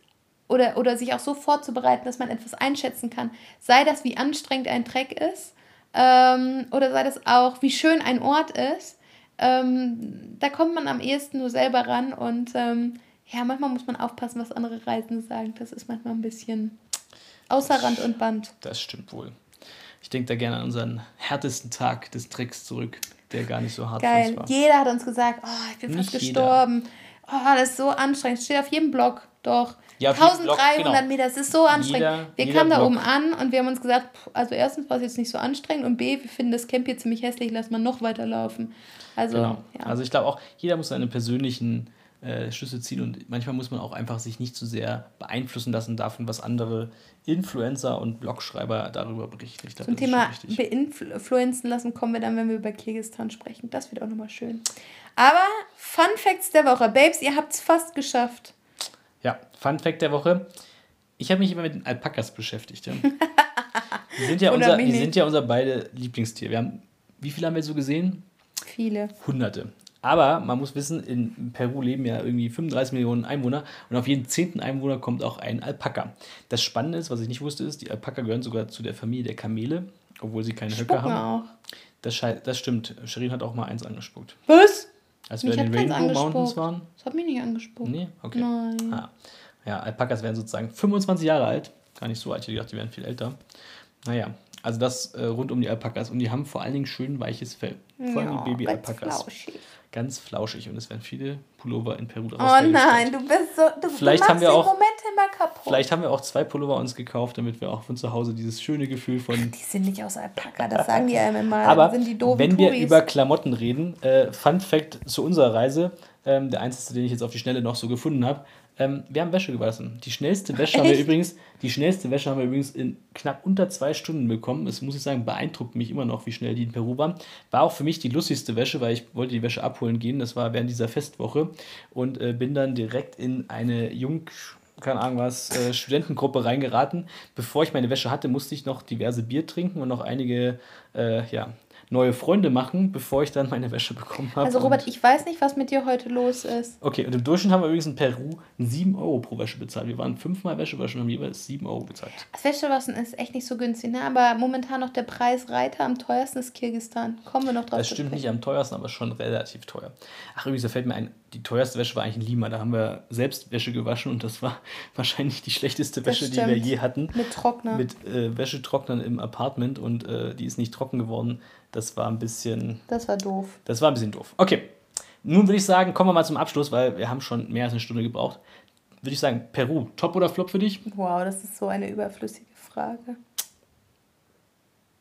oder, oder sich auch so vorzubereiten, dass man etwas einschätzen kann, sei das, wie anstrengend ein Treck ist, ähm, oder sei das auch, wie schön ein Ort ist, ähm, da kommt man am ehesten nur selber ran und ähm, ja, manchmal muss man aufpassen, was andere Reisende sagen. Das ist manchmal ein bisschen außer Rand und Band. Das stimmt wohl. Ich denke da gerne an unseren härtesten Tag des Tricks zurück, der gar nicht so hart Geil. war. Jeder hat uns gesagt, oh, ich bin fast gestorben. Oh, das ist so anstrengend. Steht auf jedem Blog. Doch. Ja, 1300 Blog, genau. Meter, das ist so anstrengend. Jeder, wir kamen da Blog. oben an und wir haben uns gesagt, also erstens war es jetzt nicht so anstrengend und B, wir finden das Camp hier ziemlich hässlich, lass mal noch weiterlaufen. Also, genau. ja. also ich glaube auch, jeder muss seine persönlichen äh, Schlüsse ziehen und manchmal muss man auch einfach sich nicht zu so sehr beeinflussen lassen davon, was andere Influencer und Blogschreiber darüber berichten. Ich glaub, Zum Thema beinfluenzen lassen kommen wir dann, wenn wir über Kirgistan sprechen. Das wird auch nochmal schön. Aber Fun Facts der Woche. Babes, ihr habt es fast geschafft. Ja, Fun Fact der Woche. Ich habe mich immer mit den Alpakas beschäftigt. Ja. Die sind ja, unser, die sind ja unser beide Lieblingstier. Wir haben, wie viele haben wir so gesehen? Viele. Hunderte. Aber man muss wissen, in Peru leben ja irgendwie 35 Millionen Einwohner und auf jeden zehnten Einwohner kommt auch ein Alpaka. Das Spannende ist, was ich nicht wusste, ist, die Alpaka gehören sogar zu der Familie der Kamele, obwohl sie keine Höcker haben. Auch. Das, das stimmt. Shirin hat auch mal eins angespuckt. Was? Als wir in den Rainbow Mountains waren. Das hat mich nicht angespuckt. Nee, okay. Nein. Ah. Ja, Alpakas werden sozusagen 25 Jahre alt. Gar nicht so alt, ich dachte, die werden viel älter. Naja, also das äh, rund um die Alpakas. Und die haben vor allen Dingen schön weiches Fell. Vor allem ja, die Baby-Alpakas. Ganz flauschig. Und es werden viele Pullover in Peru daraus Oh nein, du bist so. Du, vielleicht du haben wir auch, Moment immer kaputt. Vielleicht haben wir auch zwei Pullover uns gekauft, damit wir auch von zu Hause dieses schöne Gefühl von. Ach, die sind nicht aus Alpaka, das sagen die einem immer. Aber wenn wir über Klamotten reden, äh, Fun Fact zu unserer Reise, ähm, der einzige, den ich jetzt auf die Schnelle noch so gefunden habe. Ähm, wir haben Wäsche gewaschen. Die schnellste Wäsche haben wir übrigens, die schnellste Wäsche haben wir übrigens in knapp unter zwei Stunden bekommen. Das muss ich sagen, beeindruckt mich immer noch, wie schnell die in Peru waren. War auch für mich die lustigste Wäsche, weil ich wollte die Wäsche abholen gehen. Das war während dieser Festwoche und äh, bin dann direkt in eine Jung keine Ahnung was, äh, Studentengruppe reingeraten. Bevor ich meine Wäsche hatte, musste ich noch diverse Bier trinken und noch einige äh, ja, neue Freunde machen, bevor ich dann meine Wäsche bekommen habe. Also Robert, ich weiß nicht, was mit dir heute los ist. Okay, und im Durchschnitt haben wir übrigens in Peru 7 Euro pro Wäsche bezahlt. Wir waren fünfmal Wäsche waschen und haben jeweils 7 Euro bezahlt. Das Wäschewaschen ist echt nicht so günstig, ne? aber momentan noch der Preis Reiter am teuersten ist Kirgistan. Kommen wir noch drauf. Das stimmt nicht am teuersten, aber schon relativ teuer. Ach übrigens, da fällt mir ein, die teuerste Wäsche war eigentlich in Lima. Da haben wir selbst Wäsche gewaschen und das war wahrscheinlich die schlechteste Wäsche, die wir je hatten. Mit Trockner. Mit äh, Wäschetrocknern im Apartment und äh, die ist nicht trocken geworden. Das war ein bisschen. Das war doof. Das war ein bisschen doof. Okay. Nun würde ich sagen, kommen wir mal zum Abschluss, weil wir haben schon mehr als eine Stunde gebraucht. Würde ich sagen, Peru, top oder flop für dich? Wow, das ist so eine überflüssige Frage.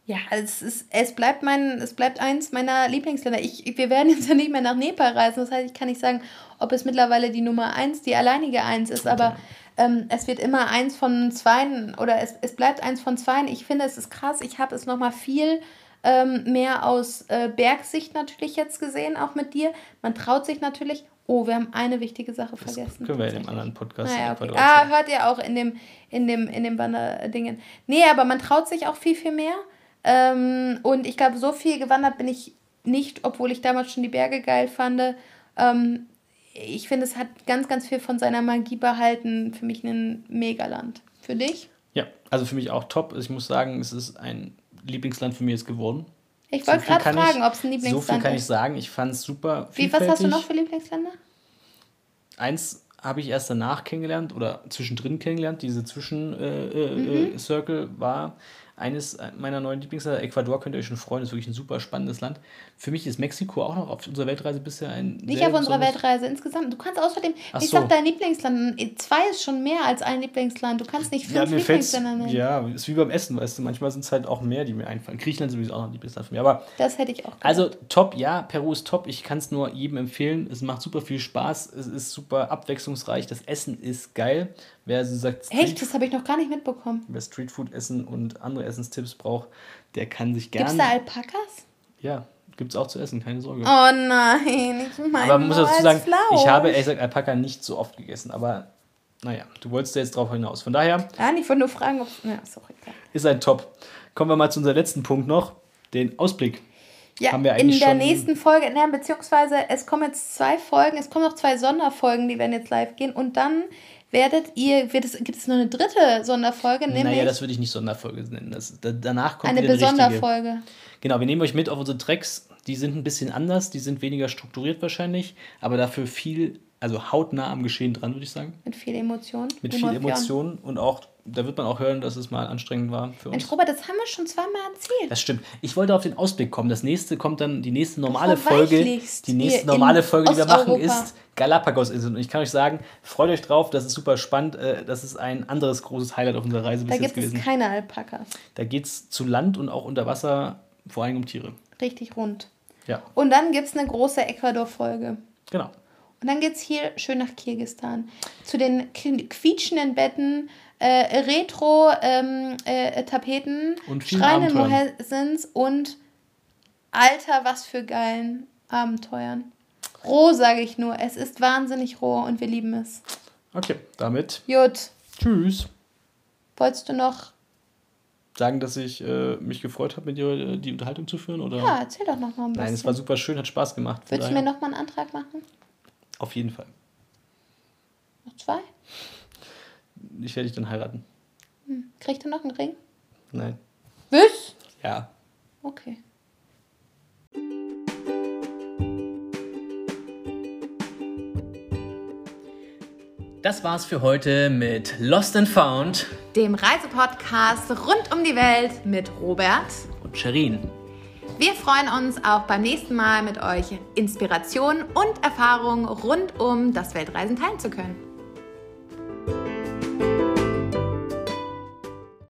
Ja, es, ist, es, bleibt mein, es bleibt eins meiner Lieblingsländer. Ich, wir werden jetzt ja nicht mehr nach Nepal reisen. Das heißt, ich kann nicht sagen, ob es mittlerweile die Nummer eins, die alleinige eins ist, aber ähm, es wird immer eins von zweien oder es, es bleibt eins von zweien. Ich finde, es ist krass. Ich habe es nochmal viel ähm, mehr aus äh, Bergsicht natürlich jetzt gesehen, auch mit dir. Man traut sich natürlich. Oh, wir haben eine wichtige Sache das vergessen. Können wir in dem anderen Podcast naja, okay. Ah, hört ihr auch in dem, in dem, in dem Wanderdingen. Nee, aber man traut sich auch viel, viel mehr. Ähm, und ich glaube, so viel gewandert bin ich nicht, obwohl ich damals schon die Berge geil fand. Ähm, ich finde, es hat ganz, ganz viel von seiner Magie behalten. Für mich ein Megaland. Für dich? Ja, also für mich auch top. Ich muss sagen, es ist ein Lieblingsland für mich ist geworden. Ich wollte gerade fragen, ob es ein Lieblingsland ist. So viel kann ich sagen. Ich fand es super. Wie, was hast du noch für Lieblingsländer? Eins habe ich erst danach kennengelernt oder zwischendrin kennengelernt. Diese Zwischen-Circle äh, äh, mhm. war eines meiner neuen Lieblingsländer. Ecuador könnt ihr euch schon freuen, ist wirklich ein super spannendes Land. Für mich ist Mexiko auch noch auf unserer Weltreise bisher ein. Nicht auf unserer Weltreise insgesamt. Du kannst außerdem, Ach ich so. sag dein Lieblingsland, zwei ist schon mehr als ein Lieblingsland. Du kannst nicht fünf ja, Lieblingsländer nennen. Ja, ist wie beim Essen, weißt du. Manchmal sind es halt auch mehr, die mir einfallen. Griechenland ist übrigens auch noch ein Lieblingsland für mich. Aber das hätte ich auch gesagt. Also top, ja, Peru ist top. Ich kann es nur jedem empfehlen. Es macht super viel Spaß. Es ist super abwechslungsreich. Das Essen ist geil. Wer so sagt, Street, Echt? Das habe ich noch gar nicht mitbekommen. Wer Streetfood essen und andere Essenstipps braucht, der kann sich gerne. Gibt es da Alpakas? Ja, gibt es auch zu essen, keine Sorge. Oh nein, ich meine. Aber man muss dazu sagen, Flausch. ich habe ehrlich gesagt Alpaka nicht so oft gegessen, aber naja, du wolltest ja jetzt drauf hinaus. Von daher. Ja, ich wollte nur fragen, ob. Ja, sorry. Ist ein Top. Kommen wir mal zu unserem letzten Punkt noch, den Ausblick. Ja, haben wir eigentlich in der nächsten Folge, ne, beziehungsweise es kommen jetzt zwei Folgen, es kommen noch zwei Sonderfolgen, die werden jetzt live gehen und dann werdet ihr, wird es, gibt es noch eine dritte Sonderfolge? Nämlich naja, das würde ich nicht Sonderfolge nennen. Das, da, danach kommt eine Besonderfolge. Genau, wir nehmen euch mit auf unsere Tracks. Die sind ein bisschen anders, die sind weniger strukturiert wahrscheinlich, aber dafür viel, also hautnah am Geschehen dran, würde ich sagen. Mit viel Emotion. Mit viel Emotion und auch da wird man auch hören, dass es mal anstrengend war für uns. Mensch, Robert, das haben wir schon zweimal erzählt. Das stimmt. Ich wollte auf den Ausblick kommen. Das nächste kommt dann, die nächste normale Folge. Die nächste normale Folge, die wir machen, ist Galapagos-Inseln. Und ich kann euch sagen, freut euch drauf, das ist super spannend. Äh, das ist ein anderes großes Highlight auf unserer Reise bis da jetzt gewesen. Da gibt es keine Alpakas. Da geht es zu Land und auch unter Wasser, vor allem um Tiere. Richtig rund. Ja. Und dann gibt es eine große Ecuador-Folge. Genau. Und dann geht es hier schön nach Kirgistan. Zu den quietschenden Betten äh, Retro-Tapeten, ähm, äh, schreienden Mohensens und Alter, was für geilen Abenteuern. Roh, sage ich nur. Es ist wahnsinnig roh und wir lieben es. Okay, damit. Jut. Tschüss. Wolltest du noch sagen, dass ich äh, mich gefreut habe, mit dir äh, die Unterhaltung zu führen? Oder? Ja, erzähl doch noch mal ein bisschen. Nein, es war super schön, hat Spaß gemacht. Würdest du mir noch mal einen Antrag machen? Auf jeden Fall. Noch zwei? ich werde dich dann heiraten. Hm. Kriegt er noch einen Ring? Nein. Was? Ja. Okay. Das war's für heute mit Lost and Found, dem Reisepodcast rund um die Welt mit Robert und Sherin. Wir freuen uns auch beim nächsten Mal mit euch Inspirationen und Erfahrungen rund um das Weltreisen teilen zu können.